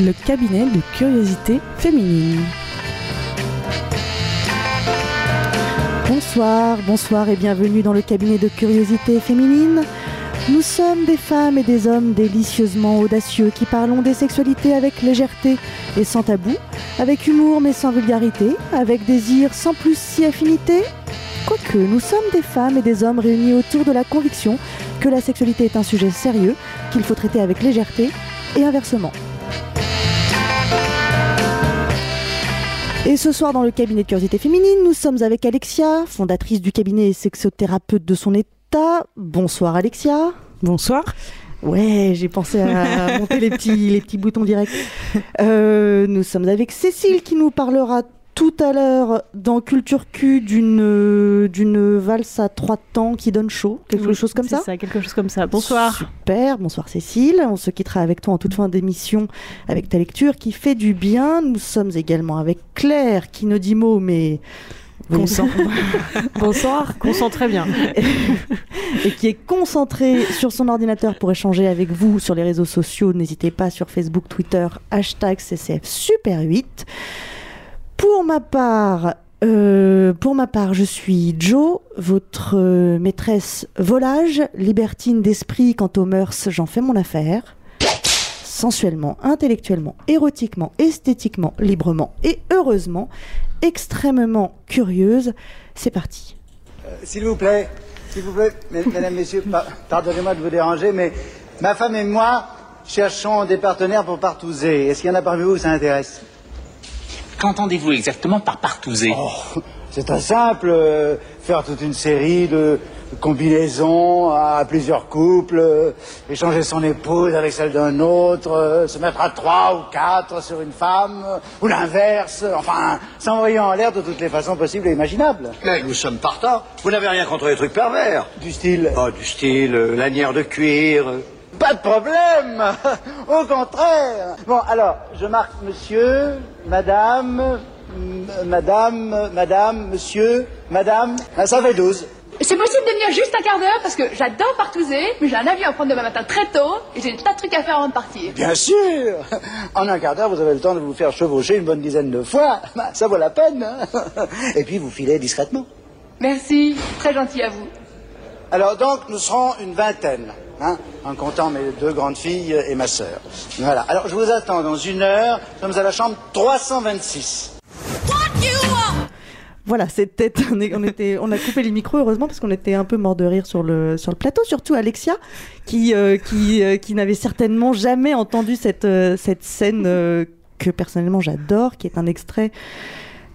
le cabinet de curiosité féminine. Bonsoir, bonsoir et bienvenue dans le cabinet de curiosité féminine. Nous sommes des femmes et des hommes délicieusement audacieux qui parlons des sexualités avec légèreté et sans tabou, avec humour mais sans vulgarité, avec désir sans plus si affinité. Quoique, nous sommes des femmes et des hommes réunis autour de la conviction que la sexualité est un sujet sérieux qu'il faut traiter avec légèreté et inversement. Et ce soir, dans le cabinet de curiosité féminine, nous sommes avec Alexia, fondatrice du cabinet et sexothérapeute de son état. Bonsoir Alexia. Bonsoir. Ouais, j'ai pensé à monter les petits, les petits boutons directs. Euh, nous sommes avec Cécile qui nous parlera tout à l'heure dans Culture Q d'une d'une valse à trois temps qui donne chaud, quelque Oui, chose comme c'est ça. quelque chose comme ça. Bonsoir. Super, bonsoir Cécile. On se quittera avec toi en toute fin d'émission avec ta lecture qui fait du bien. Nous sommes également avec Claire qui ne dit mot mais Consent. Bonsoir. Consent très bien. et qui est concentrée sur son ordinateur pour échanger avec vous sur les réseaux sociaux. N'hésitez pas sur Facebook, Twitter, hashtag CCF Super 8. Pour ma part, euh, pour ma part, je suis Jo, votre euh, maîtresse volage, libertine d'esprit. Quant aux mœurs, j'en fais mon affaire. Sensuellement, intellectuellement, érotiquement, esthétiquement, librement et heureusement, extrêmement curieuse. C'est parti. S'il vous plaît, s'il vous plaît, mes- mesdames, messieurs, par- pardonnez-moi de vous déranger, mais ma femme et moi cherchons des partenaires pour partouzer. Est-ce qu'il y en a parmi vous où ça intéresse? Qu'entendez-vous exactement par partouzer Oh, c'est très simple, euh, faire toute une série de combinaisons à plusieurs couples, euh, échanger son épouse avec celle d'un autre, euh, se mettre à trois ou quatre sur une femme, euh, ou l'inverse, enfin, s'envoyer en l'air de toutes les façons possibles et imaginables. Mais nous sommes partants. Vous n'avez rien contre les trucs pervers. Du style... Oh, du style euh, lanière de cuir. Pas de problème Au contraire Bon, alors, je marque monsieur, madame, madame, madame, monsieur, madame. Ah, ça fait 12. C'est possible de venir juste un quart d'heure parce que j'adore partouzer, mais j'ai un avion à prendre demain matin très tôt et j'ai tas de trucs à faire avant de partir. Bien sûr En un quart d'heure, vous avez le temps de vous faire chevaucher une bonne dizaine de fois. Bah, Ça vaut la peine. hein. Et puis, vous filez discrètement. Merci, très gentil à vous. Alors donc, nous serons une vingtaine, hein, en comptant mes deux grandes filles et ma sœur. Voilà. Alors, je vous attends dans une heure. Nous sommes à la chambre 326. Voilà, c'était on, on était on a coupé les micros heureusement parce qu'on était un peu mort de rire sur le sur le plateau surtout Alexia qui euh, qui euh, qui n'avait certainement jamais entendu cette euh, cette scène euh, que personnellement j'adore qui est un extrait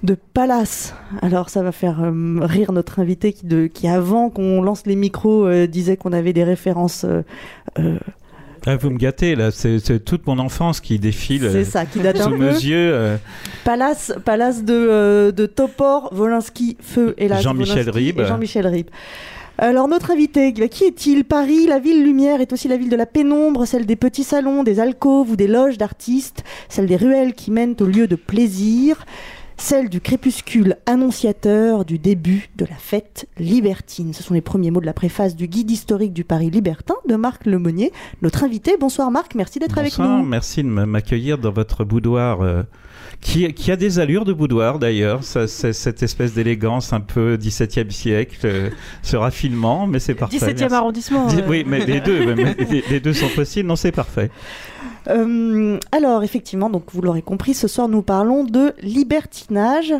de Palace. Alors ça va faire euh, rire notre invité qui de qui avant qu'on lance les micros euh, disait qu'on avait des références euh, Ah, vous me gâtez là, c'est toute mon enfance qui défile c'est ça qui date sous mes yeux. Palace, Palace de, de Topor, Volinsky, Feu et Jean-Michel Ribes. Jean-Michel Ribes. Alors notre invité, qui est-il? Paris, la ville lumière, est aussi la ville de la pénombre, celle des petits salons, des alcôves ou des loges d'artistes, celle des ruelles qui mènent au lieu de plaisir, celle du crépuscule annonciateur du début de la fête libertine. Ce sont les premiers mots de la préface du guide historique du Paris libertin de Marc Lemonnier, notre invité. Bonsoir Marc, merci d'être avec bonsoir, nous. merci de m'accueillir dans votre boudoir. euh, qui, qui a des allures de boudoir d'ailleurs, Ça, cette espèce d'élégance un peu 17e siècle, euh, ce raffinement, mais c'est parfait. 17e merci. arrondissement. Dis- euh, Oui, mais les deux, mais les, les deux sont possibles, non, c'est parfait. Euh, alors, effectivement, donc vous l'aurez compris, ce soir nous parlons de libertinage,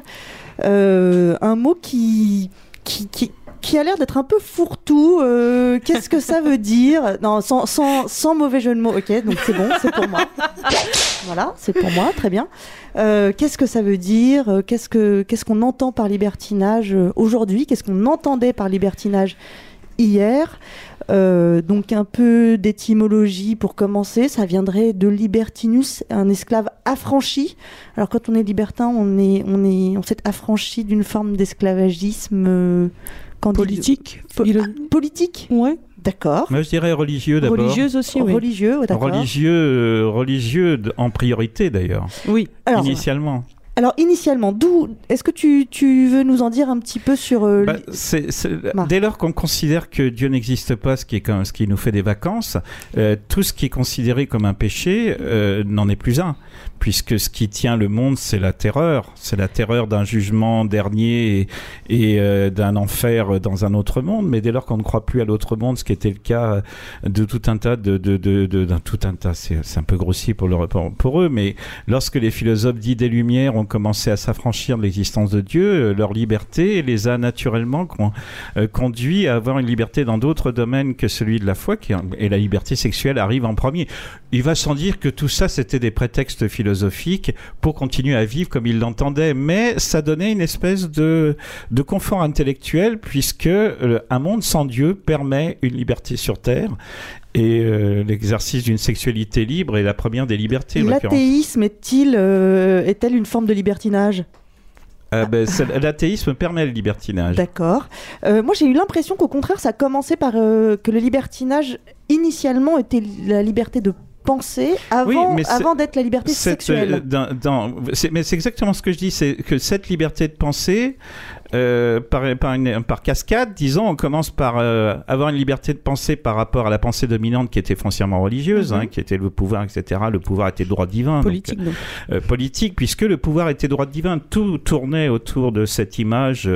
un mot qui, qui, qui, qui a l'air d'être un peu fourre-tout. Euh, Qu'est-ce que ça veut dire? Non, sans, sans, sans mauvais jeu de mots. Ok, donc c'est bon, c'est pour moi. Voilà, c'est pour moi, très bien. Euh, Qu'est-ce que ça veut dire? Qu'est-ce que qu'est-ce qu'on entend par libertinage euh, aujourd'hui? Qu'est-ce qu'on entendait par libertinage hier? Euh, donc un peu d'étymologie pour commencer, ça viendrait de libertinus, un esclave affranchi. Alors quand on est libertin, on est on est on s'est affranchi d'une forme d'esclavagisme euh, Politique. Po- Il- ah, politique. Ouais. D'accord. Moi, je dirais religieux d'abord. Religieuse aussi, oui. Religieux, d'accord. Religieux, euh, religieux en priorité d'ailleurs, Oui. Alors initialement. Alors initialement, d'où est-ce que tu, tu veux nous en dire un petit peu sur euh, Bah, dès lors qu'on considère que Dieu n'existe pas, ce qui, est ce qui nous fait des vacances, euh, tout ce qui est considéré comme un péché euh, n'en est plus un. Puisque ce qui tient le monde, c'est la terreur. C'est la terreur d'un jugement dernier et, et, euh, d'un enfer dans un autre monde. Mais dès lors qu'on ne croit plus à l'autre monde, ce qui était le cas de tout un tas de... de, de, tout un tas, c'est, c'est un peu grossier pour, le, pour, pour eux, mais lorsque les philosophes dits des Lumières commencé à s'affranchir de l'existence de Dieu, euh, leur liberté les a naturellement euh, conduits à avoir une liberté dans d'autres domaines que celui de la foi, et la liberté sexuelle arrive en premier. Il va sans dire que tout ça, c'était des prétextes philosophiques pour continuer à vivre comme ils l'entendaient, mais ça donnait une espèce de, de confort intellectuel, puisque euh, un monde sans Dieu permet une liberté sur Terre. Et euh, l'exercice d'une sexualité libre est la première des libertés. l'athéisme est-il euh, est-elle une forme de libertinage? Ah ben, L'athéisme permet le libertinage. D'accord. Euh, moi, j'ai eu l'impression qu'au contraire, ça commençait par euh, que le libertinage initialement était la liberté de penser avant, Oui, d'être la liberté sexuelle. dans- mais c'est exactement ce que je dis, c'est que cette liberté de penser, euh, par, par, une- par cascade, disons, on commence par euh, avoir une liberté de penser par rapport à la pensée dominante qui était foncièrement religieuse, Mhm. hein, qui était le pouvoir, etc. Le pouvoir était droit divin. Politique, donc. euh, politique, puisque le pouvoir était droit divin. Tout tournait autour de cette image.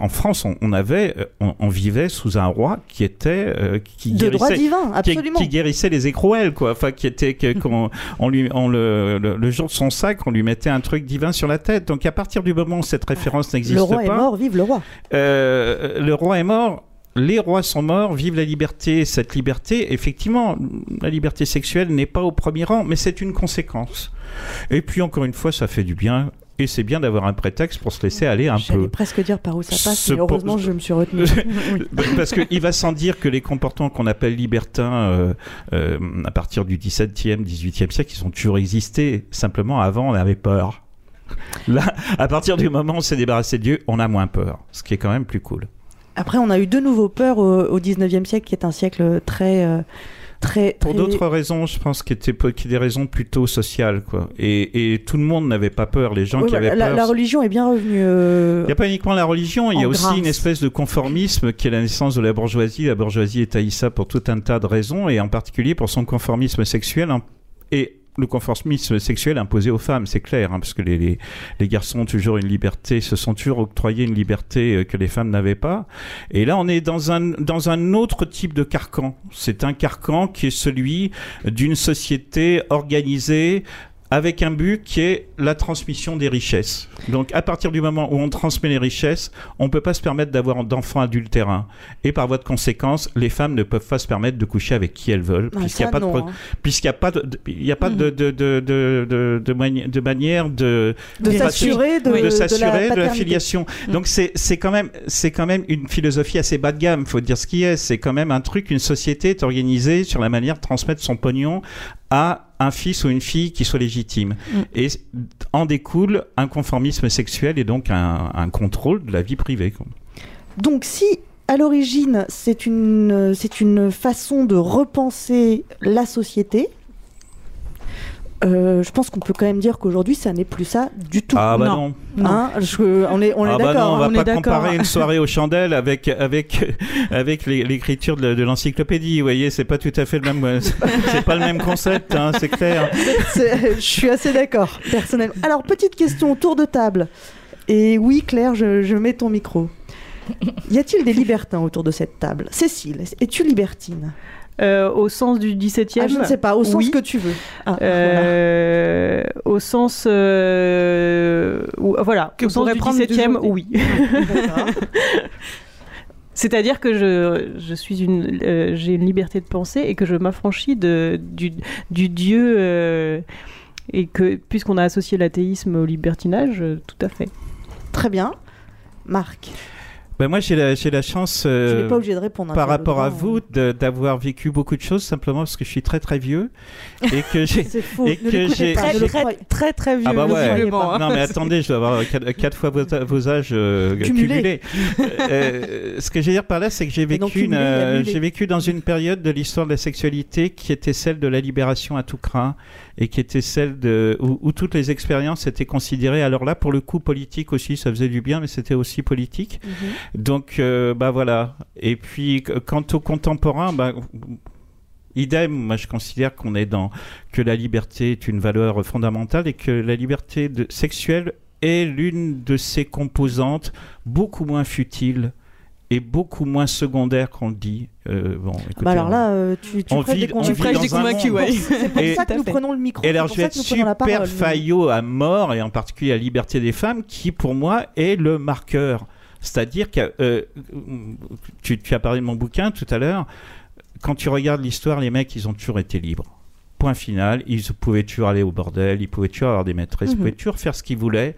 en France, on, on avait, on, on vivait sous un roi qui était qui de droit guérissait- divin, qui, absolument. qui guérissait les écrouelles, quoi. Enfin, qui était qu'on on lui, on le, le, le jour de son sac, on lui mettait un truc divin sur la tête. Donc, à partir du moment où cette référence n'existe roi est mort, vive le roi. euh, le roi est mort. Les rois sont morts, vive la liberté. Cette liberté, effectivement, la liberté sexuelle n'est pas au premier rang, mais c'est une conséquence. Et puis, encore une fois, ça fait du bien. Et c'est bien d'avoir un prétexte pour se laisser aller un peu. presque dire par où ça passe, Ce mais heureusement, po- je me suis retenue. Parce qu'il va sans dire que les comportements qu'on appelle libertins euh, euh, à partir du 17e, 18e siècle, ils ont toujours existé. Simplement, avant, on avait peur. Là, à partir du moment où on s'est débarrassé de Dieu, on a moins peur. Ce qui est quand même plus cool. Après, on a eu de nouveau peur au, au 19e siècle, qui est un siècle très. euh, très, Pour très- d'autres raisons, je pense qui des raisons plutôt sociales, quoi. Et, et tout le monde n'avait pas peur. Les gens Oui, qui avaient la, peur. la religion est bien revenue. euh, Il n'y a pas uniquement la religion, il y a aussi une espèce de conformisme qui est la naissance de la bourgeoisie. La bourgeoisie est haïssa pour tout un tas de raisons, et en particulier pour son conformisme sexuel. hein. Et le conformisme sexuel imposé aux femmes, c'est clair, hein, parce que les, les, les garçons ont toujours une liberté, se sont toujours octroyés une liberté euh, que les femmes n'avaient pas. Et là, on est dans un, dans un autre type de carcan. C'est un carcan qui est celui d'une société organisée avec un but qui est la transmission des richesses. Donc, à partir du moment où on transmet les richesses, on ne peut pas se permettre d'avoir d'enfants adultérins. Et par voie de conséquence, les femmes ne peuvent pas se permettre de coucher avec qui elles veulent, ah, puisqu'il n'y a ça, pas de, non, hein. puisqu'il a pas de, de- il y a pas de, de, de, de, de, de mani- de manière de, s'assurer de, de, la s'assurer de, la paternité. filiation. Mm. Donc c'est c'est quand même c'est quand même une philosophie assez bas de gamme, faut dire ce qui est. C'est quand même un truc. Une société est organisée sur la manière de transmettre son pognon à un fils ou une fille qui soit légitime. Mm. Et en découle un conformisme sexuel et donc un, un contrôle de la vie privée. Donc, si à l'origine, c'est une, c'est une façon de repenser la société, euh, je pense qu'on peut quand même dire qu'aujourd'hui, ça n'est plus ça du tout. Ah bah Non. non. Hein, je- on est, on est ah bah non, d'accord. on va hein. on pas comparer une soirée aux chandelles avec avec avec l'écriture de, de l'encyclopédie. Vous voyez, c'est pas tout à fait le même, c'est pas le même concept, hein, c'est clair. C'est- Je suis assez d'accord, personnellement. Alors, petite question, tour de table. Et oui, Claire, je, je mets ton micro. Y a-t-il des libertins autour de cette table? Cécile, es-tu libertine? Euh, au sens du 17e Ah, Je ne sais pas, au sens oui. que tu veux. Ah, voilà. Euh, Au sens. euh, où- voilà, Que au sens pourrait du prendre 17e, d'aujourd'hui. oui. D'accord. C'est-à-dire que je, je suis une, euh, j'ai une liberté de penser et que je m'affranchis de, du, du Dieu euh, et que puisqu'on a associé l'athéisme au libertinage, euh, tout à fait. Très bien. Marc. Ben moi, j'ai la, j'ai la chance, euh, pas obligé de répondre. hein, par rapport à vous, de- d'avoir vécu beaucoup de choses simplement parce que je suis très très vieux et que j'ai. J'ai- Très, très, très, très vieux. Ah bah ouais. hein. Non mais attendez, je dois avoir 4, fois vos, vos âges euh, Cumulés. cumulés. Euh, ce que je veux dire par là, c'est que j'ai vécu, une, euh, j'ai vécu dans une période de l'histoire de la sexualité qui était celle de la libération à tout craint et qui était celle de où, où toutes les expériences étaient considérées. Alors là, pour le coup, politique aussi, ça faisait du bien, mais c'était aussi politique. Mhm. Donc, euh, bah voilà. Et puis, qu- quant au contemporain, bah, idem, moi je considère qu'on est dans que la liberté est une valeur fondamentale et que la liberté de, sexuelle est l'une de ses composantes beaucoup moins futile et beaucoup moins secondaire qu'on le dit. Euh, bon, écoutez, Bah alors on- là, euh, tu, tu on prêches vit- des on Tu vit convaincus. des ouais. C'est pour Et- ça que à nous prenons le micro. Et alors, je vais être super faillot à mort, et en particulier la liberté des femmes, qui pour moi est le marqueur. C'est-à-dire que euh, tu, tu as parlé de mon bouquin tout à l'heure. Quand tu regardes l'histoire, les mecs, ils ont toujours été libres. Point final. Ils pouvaient toujours aller au bordel, ils pouvaient toujours avoir des maîtresses, ils Mhm. pouvaient toujours faire ce qu'ils voulaient,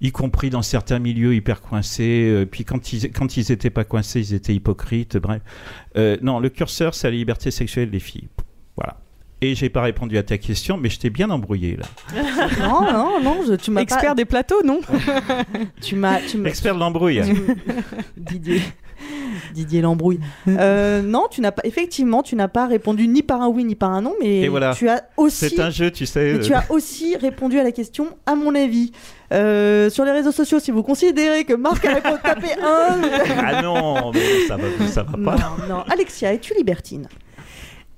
y compris dans certains milieux hyper coincés. euh, puis quand ils quand ils étaient pas coincés, ils étaient hypocrites. Bref, Euh, non, le curseur, c'est la liberté sexuelle des filles. Voilà. Et j'ai pas répondu à ta question, mais je t'ai bien embrouillé là. Non, non, non, je- tu m'as pas- Expert des plateaux, non? Tu m'as, tu m'as- Expert de l'embrouille. Didier. Didier l'embrouille. Euh, non, tu n'as pas. Effectivement, tu n'as pas répondu ni par un oui ni par un non, mais voilà. tu as aussi. C'est un jeu, tu sais. Mais tu euh, as aussi répondu à la question, à mon avis. Euh, sur les réseaux sociaux, si vous considérez que Marc a répondu taper un. Ah non, mais ça va, ça va non, pas. non. Alexia, es-tu libertine?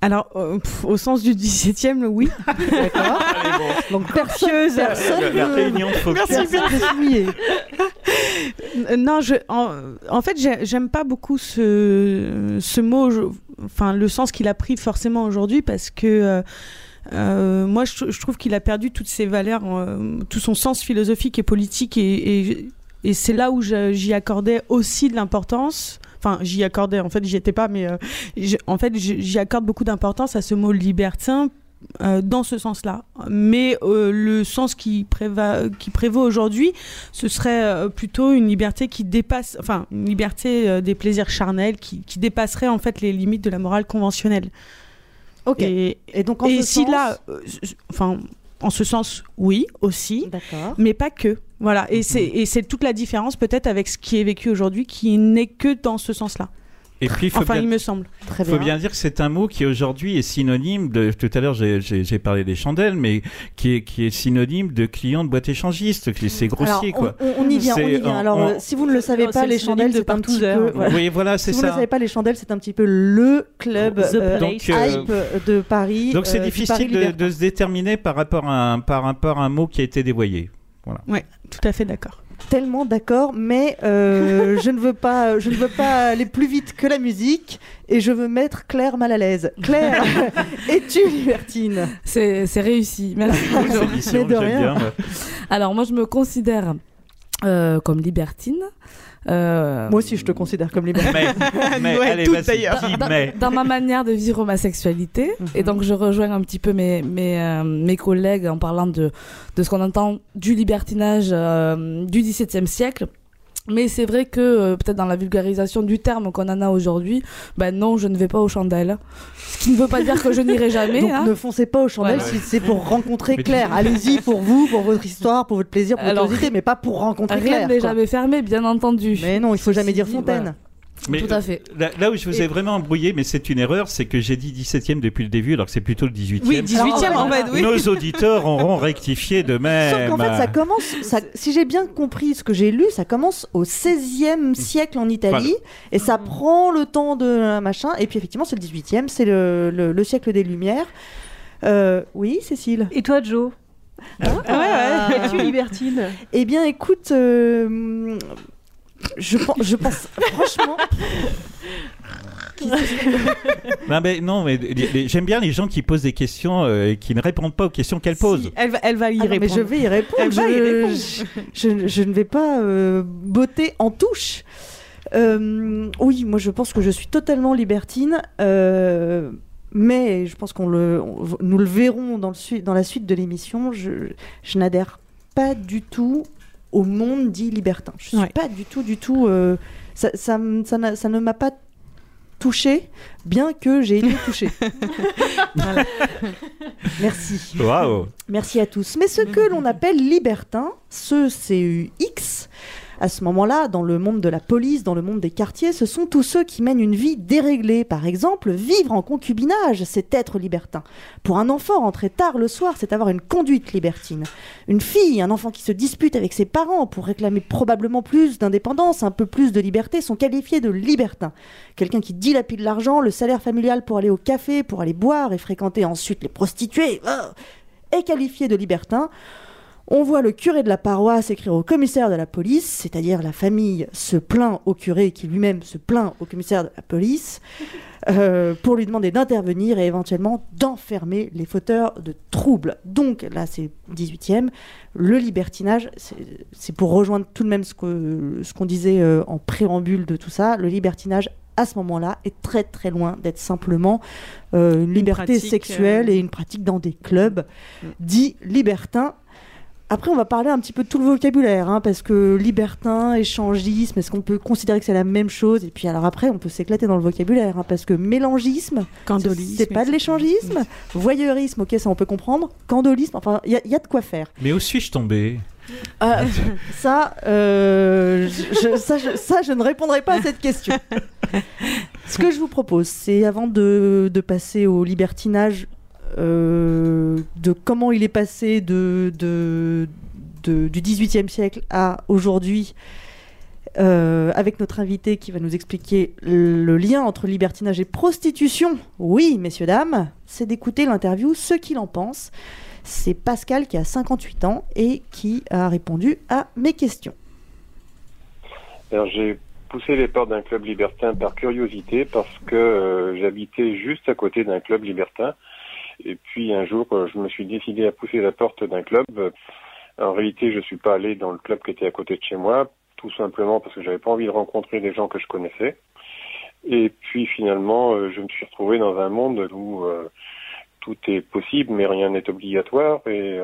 Alors, euh, pff, au sens du 17 e oui. D'accord. Donc personne, La, réunion mouiller. Euh, Non, je, en, en fait, j'ai- j'aime pas beaucoup ce, ce mot, je- enfin, le sens qu'il a pris forcément aujourd'hui parce que. euh, euh, moi, je, je trouve qu'il a perdu toutes ses valeurs, euh, tout son sens philosophique et politique, et, et, et c'est là où j'y accordais aussi de l'importance. Enfin, j'y accordais, en fait, j'y étais pas, mais euh, en fait, j'y accorde beaucoup d'importance à ce mot libertin euh, dans ce sens-là. Mais euh, le sens qui, préva- qui prévaut aujourd'hui, ce serait euh, plutôt une liberté qui dépasse, enfin, une liberté des plaisirs charnels qui, qui dépasserait en fait les limites de la morale conventionnelle. Ok. Et, Et, donc en et ce si sens- là, enfin, en ce sens, oui, aussi, D'accord. mais pas que. Voilà. Et c'est et c'est toute la différence peut-être avec ce qui est vécu aujourd'hui, qui n'est que dans ce sens-là. Et puis, il faut Enfin, bien, il me semble. Très faut bien. dire que c'est un mot qui aujourd'hui est synonyme de. Tout à l'heure, j'ai- parlé des chandelles, mais qui est, qui est synonyme de client de boîte échangiste. C'est grossier, Alors, quoi. On, y vient, on y vient. Alors, on- euh, si vous ne le savez Oh, pas, les chandelles, de c'est un petit peu. voilà. Oui, voilà, Si c'est vous ne le ça. savez pas, les chandelles, c'est un petit peu le club The euh, Donc, hype euh, de Paris. Donc c'est euh, difficile de se déterminer par rapport à un, par rapport à un mot qui a été dévoyé. Ouais, tout à fait d'accord. Tellement d'accord, mais euh, je ne veux pas, je ne veux pas aller plus vite que la musique et je veux mettre Claire mal à l'aise. Claire, es-tu libertine? C'est c'est réussi. Merci. Émission, bien. Alors moi je me considère euh, comme libertine. Euh, Moi aussi, je te considère comme libertine. Mais, mais Ouais, allez, dans, mais. dans ma manière de vivre ma sexualité. Et donc je rejoins un petit peu mes, mes, euh, mes collègues en parlant de, de ce qu'on entend du libertinage euh, du XVIIe siècle. Mais c'est vrai que euh, peut-être dans la vulgarisation du terme qu'on en a aujourd'hui, ben non, je ne vais pas aux chandelles. Ce qui ne veut pas dire que je n'irai jamais. Donc hein. ne foncez pas aux chandelles Ouais. si c'est pour rencontrer Mais tu- Claire. Allez-y pour vous, pour votre histoire, pour votre plaisir, pour votre Alors, curiosité, mais pas pour rencontrer Rien Claire. n'est quoi. jamais fermé, bien entendu. Mais non, il faut jamais dire Fontaine. voilà. Mais, Tout à fait. Là, là où je vous ai vraiment embrouillé, mais c'est une erreur, c'est que j'ai dit 17e depuis le début, alors que c'est plutôt le 18e. Oui, 18e en fait, oui. Nos auditeurs auront rectifié de même. Sauf qu'en fait, ça commence, ça- si j'ai bien compris ce que j'ai lu, ça commence au 16e siècle en Italie, et ça prend le temps de euh, machin, et puis effectivement, c'est le 18e, c'est le, le- le siècle des Lumières. Euh, oui, Cécile Et toi, Joe? Ah. Ouais, ouais. Es-tu libertine? Eh bien, écoute, euh, je, pense, je pense, franchement, Non, mais, non, mais les- les- j'aime bien les gens qui posent des questions euh, et qui ne répondent pas aux questions qu'elles posent. Si, elle, va, elle va y Ah non, mais répondre. je vais y répondre. Elle va y je, répondre. je- je ne vais pas euh, botter en touche. Euh, oui, moi je pense que je suis totalement libertine, euh, mais je pense qu'on le, on- nous le verrons dans, le dans la suite de l'émission. Je, je n'adhère pas du tout au monde dit libertin. Je suis Ouais. pas du tout, du tout euh, ça, ça, ça ne m'a pas touché, bien que j'ai été touchée. Merci. Waouh Merci à tous. Mais ce que l'on appelle libertin, ce CUX, à ce moment-là, dans le monde de la police, dans le monde des quartiers, ce sont tous ceux qui mènent une vie déréglée. Par exemple, vivre en concubinage, c'est être libertin. Pour un enfant, rentrer tard le soir, c'est avoir une conduite libertine. Une fille, un enfant qui se dispute avec ses parents pour réclamer probablement plus d'indépendance, un peu plus de liberté, sont qualifiés de libertins. Quelqu'un qui dilapide l'argent, le salaire familial pour aller au café, pour aller boire et fréquenter ensuite les prostituées, ah, est qualifié de libertin. On voit le curé de la paroisse écrire au commissaire de la police, c'est-à-dire la famille se plaint au curé qui lui-même se plaint au commissaire de la police, euh, pour lui demander d'intervenir et éventuellement d'enfermer les fauteurs de troubles. Donc là, c'est 18e. Le libertinage, c'est pour rejoindre tout de même ce qu'on disait euh, en préambule de tout ça, le libertinage à ce moment-là est très très loin d'être simplement euh, une liberté pratique, sexuelle et une pratique dans des clubs dits libertins. Après, on va parler un petit peu de tout le vocabulaire, hein, parce que libertin, échangisme, est-ce qu'on peut considérer que c'est la même chose? Et puis alors après, on peut s'éclater dans le vocabulaire, hein, parce que mélangisme, c'est pas de l'échangisme. Voyeurisme, ok, ça on peut comprendre. Candolisme, enfin, il y, a- il y a de quoi faire. Mais où suis-je tombé? Ah, ça, euh, je- ça, je, ça, je ne répondrai pas à cette question. Ce que je vous propose, c'est avant de, de passer au libertinage, euh, de comment il est passé de, de, de- du siècle à aujourd'hui, euh, avec notre invité qui va nous expliquer le lien entre libertinage et prostitution. Oui, messieurs, dames, c'est d'écouter l'interview Ce qu'il en pense. C'est Pascal qui a 58 ans et qui a répondu à mes questions. Alors j'ai poussé les portes d'un club libertin par curiosité parce que euh, j'habitais juste à côté d'un club libertin. Et puis un jour, euh, je me suis décidé à pousser la porte d'un club. En réalité, je suis pas allé dans le club qui était à côté de chez moi, tout simplement parce que j'avais pas envie de rencontrer des gens que je connaissais. Et puis finalement, euh, je me suis retrouvé dans un monde où euh, tout est possible, mais rien n'est obligatoire. Et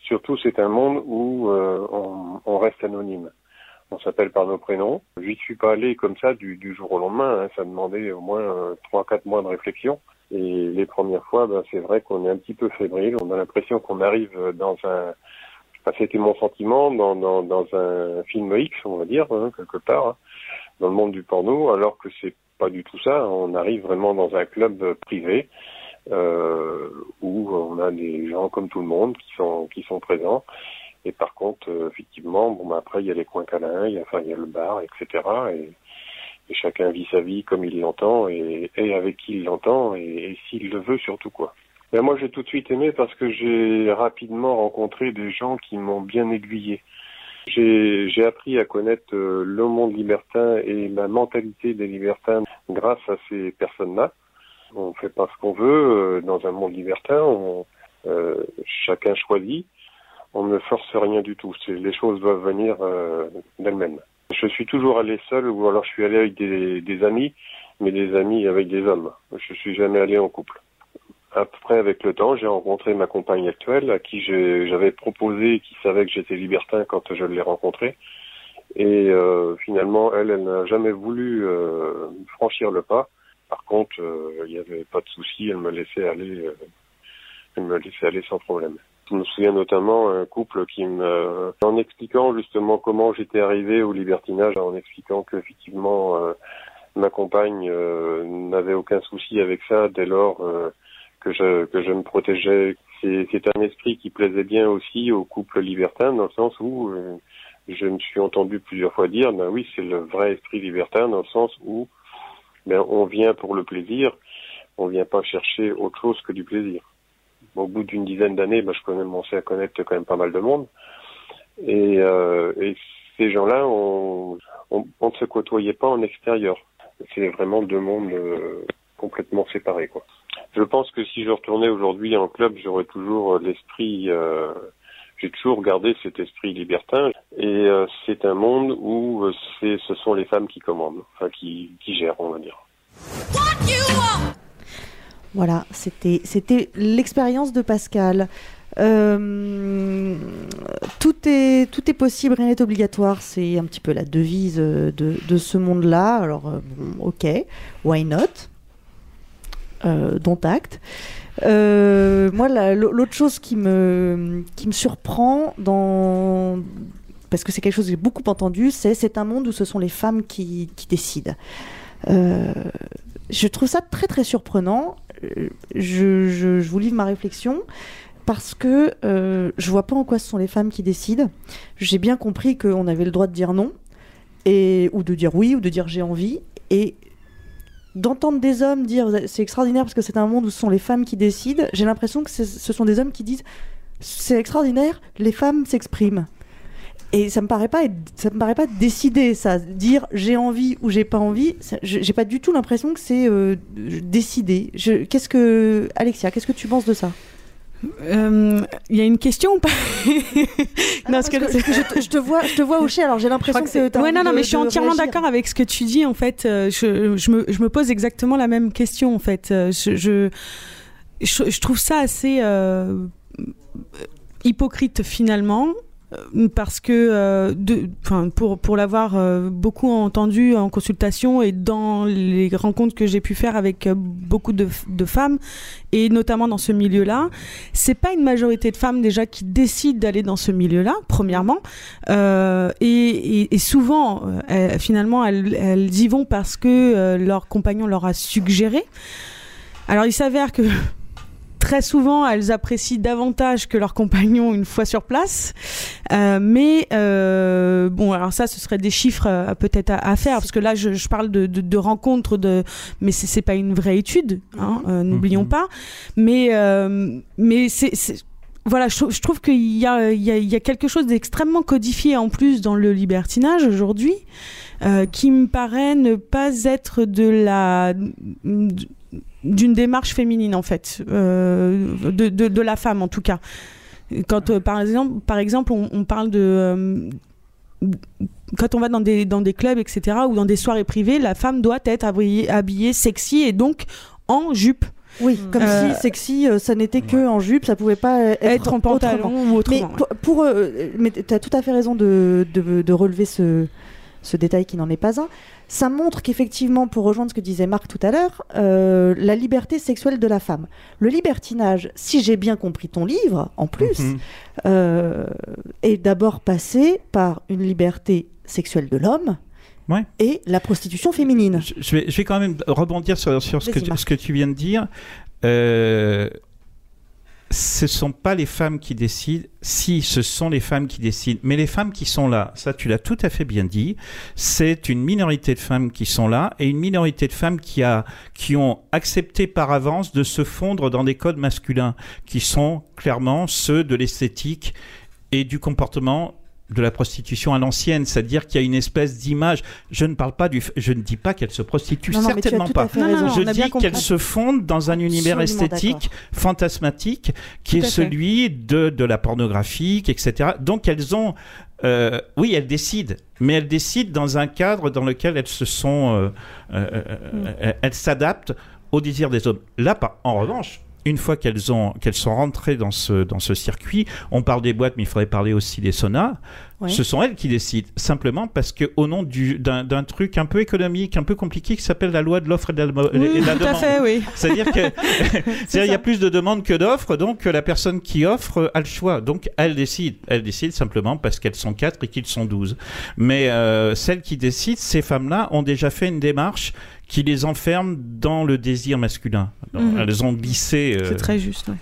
surtout, c'est un monde où on, on reste anonyme on s'appelle par nos prénoms. J'y suis pas allé comme ça du, jour au lendemain. hein. Ça demandait au moins trois, quatre mois de réflexion. Et les premières fois, ben, c'est vrai qu'on est un petit peu fébrile. On a l'impression qu'on arrive dans un, enfin, c'était mon sentiment, dans, dans, dans un film X, on va dire, hein, quelque part, hein, dans le monde du porno, alors que c'est pas du tout ça. On arrive vraiment dans un club privé euh, où on a des gens comme tout le monde qui sont qui sont présents. Et par contre, euh, effectivement, bon, bah, après, il y a les coins câlins, il y a, enfin, il y a le bar, etc. Et, et chacun vit sa vie comme il l'entend et, et avec qui il l'entend et, s'il le veut surtout, quoi. Mais moi, j'ai tout de suite aimé parce que j'ai rapidement rencontré des gens qui m'ont bien aiguillé. J'ai appris à connaître euh, le monde libertin et la mentalité des libertins grâce à ces personnes-là. On fait pas ce qu'on veut euh, dans un monde libertin. On, euh, chacun choisit on ne force rien du tout. Les choses doivent venir euh, d'elles-mêmes. Je suis toujours allé seul ou alors je suis allé avec des, amis, mais des amis avec des hommes. Je suis jamais allé en couple. Après, avec le temps, j'ai rencontré ma compagne actuelle, à qui j'avais proposé, qui savait que j'étais libertin quand je l'ai rencontrée. Et euh, finalement, elle, elle n'a jamais voulu euh, franchir le pas. Par contre, euh, il n'y avait pas de souci, elle me laissait aller, euh, elle me laissait aller sans problème. Je me souviens notamment un couple qui me, en expliquant justement comment j'étais arrivé au libertinage, en expliquant qu'effectivement euh, ma compagne euh, n'avait aucun souci avec ça dès lors euh, que je que je me protégeais. C'est un esprit qui plaisait bien aussi au couple libertin dans le sens où je me suis entendu plusieurs fois dire, ben oui, c'est le vrai esprit libertin dans le sens où ben on vient pour le plaisir, on vient pas chercher autre chose que du plaisir au bout d'une dizaine d'années, ben, je commençais à connaître quand même pas mal de monde. Et, euh, ces gens-là, on, ne se côtoyait pas en extérieur. C'est vraiment deux mondes euh, complètement séparés. Quoi. Je pense que si je retournais aujourd'hui en club, j'aurais toujours l'esprit... Euh, j'ai toujours gardé cet esprit libertin. Et c'est un monde où ce sont les femmes qui commandent, enfin qui, qui gèrent, on va dire. Voilà, c'était l'expérience de Pascal. Euh, tout, est, tout est possible, rien n'est obligatoire. C'est un petit peu la devise euh, de, de ce monde-là. Alors, euh, bon, ok, why not? Dont acte. Moi, la- l'autre chose qui me, qui me surprend dans. Parce que c'est quelque chose que j'ai beaucoup entendu, c'est c'est un monde où ce sont les femmes qui, qui décident. Je trouve ça très très surprenant. Je, vous livre ma réflexion parce que euh, je vois pas en quoi ce sont les femmes qui décident. J'ai bien compris qu'on avait le droit de dire non, et, ou de dire oui, ou de dire j'ai envie. Et d'entendre des hommes dire c'est extraordinaire parce que c'est un monde où ce sont les femmes qui décident, j'ai l'impression que ce sont des hommes qui disent c'est extraordinaire, les femmes s'expriment. Et ça me paraît pas ça me paraît pas décider ça, dire j'ai envie ou j'ai pas envie. J'ai pas du tout l'impression que c'est euh, décider. Je- Qu'est-ce que Alexia, qu'est-ce que tu penses de ça? Euh, Il y a une question ou pas? Non, parce que- Parce que je, te, je te vois, je te vois hocher. Alors j'ai l'impression que, c'est. t'as Ouais, non, non, de- mais je suis entièrement d'accord avec ce que tu dis. En fait, Euh, je, je, me, je me pose exactement la même question. En fait, Euh, je, je, je, je trouve ça assez euh, hypocrite finalement. Euh, Parce que, euh, pour l'avoir euh, beaucoup entendu en consultation et dans les rencontres que j'ai pu faire avec beaucoup de, femmes et notamment dans ce milieu-là, c'est pas une majorité de femmes déjà qui décident d'aller dans ce milieu-là, premièrement, et, souvent, finalement, elles, y vont parce que leur compagnon leur a suggéré. Alors, il s'avère que très souvent, elles apprécient davantage que leur compagnon une fois sur place. Euh, mais euh, bon, alors ça, ce serait des chiffres euh, peut-être à, à faire, parce que là, je, je parle de, de, de rencontres, de, mais c'est c'est pas une vraie étude, hein, euh, n'oublions Mhm. pas. Mais, mais c'est c'est- voilà, je, trou- je trouve qu'il y a, il y, a, il y a quelque chose d'extrêmement codifié en plus dans le libertinage aujourd'hui, qui me paraît ne pas être de la d'une démarche féminine en fait, euh, de, de, de la femme en tout cas. Quand euh, par exemple, par exemple, on, on parle de euh, quand on va dans des dans des clubs etc ou dans des soirées privées, la femme doit être habillée, habillée sexy et donc en jupe. Oui, comme Euh, si sexy, euh, ça n'était que en jupe, ça pouvait pas être, Être en pantalon autrement. ou autrement. Mais pour, pour, euh, mais tu as tout à fait raison de, de, de relever ce, ce détail qui n'en est pas un. Ça montre qu'effectivement, pour rejoindre ce que disait Marc tout à l'heure, euh, la liberté sexuelle de la femme. Le libertinage, si j'ai bien compris ton livre, en plus, Mhm. euh, est d'abord passé par une liberté sexuelle de l'homme Ouais. et la prostitution féminine. Je, vais, je vais quand même rebondir sur, sur ce, que Vas-y, tu, Marc. ce que tu viens de dire. Euh, ce sont pas les femmes qui décident. Si, ce sont les femmes qui décident. Mais les femmes qui sont là, ça tu l'as tout à fait bien dit, c'est une minorité de femmes qui sont là et une minorité de femmes qui, a, qui ont accepté par avance de se fondre dans des codes masculins qui sont clairement ceux de l'esthétique et du comportement de la prostitution à l'ancienne, c'est-à-dire qu'il y a une espèce d'image. Je ne parle pas du, je ne dis pas qu'elle se prostitue, Non, non, mais tu as certainement pas. Je dis compris. qu'elle se fonde dans un univers Absolument esthétique, fantasmatique, qui Tout est celui de, de la pornographie, etc. Donc elles ont, euh, oui, elles décident, mais elles décident dans un cadre dans lequel elles se sont, euh, euh, euh, elles- s'adaptent au désir des hommes. Là, en revanche, une fois qu'elles ont, qu'elles sont rentrées dans ce, dans ce circuit, on parle des boîtes, mais il faudrait parler aussi des saunas. Ouais. Ce sont elles qui décident, simplement parce que au nom du- d'un d'un truc un peu économique, un peu compliqué, qui s'appelle la loi de l'offre et de la, mo- Oui, et de la tout à demande. fait, oui. C'est-à-dire que c'est-à-dire il y a plus de demandes que d'offres, donc la personne qui offre a le choix. Donc elle décide. Elle décide simplement parce qu'elles sont quatre et qu'ils sont douze. Mais euh, celles qui décident, ces femmes-là ont déjà fait une démarche qui les enferme dans le désir masculin. Mhm. Elles ont glissé. euh, C'est très juste. ouais,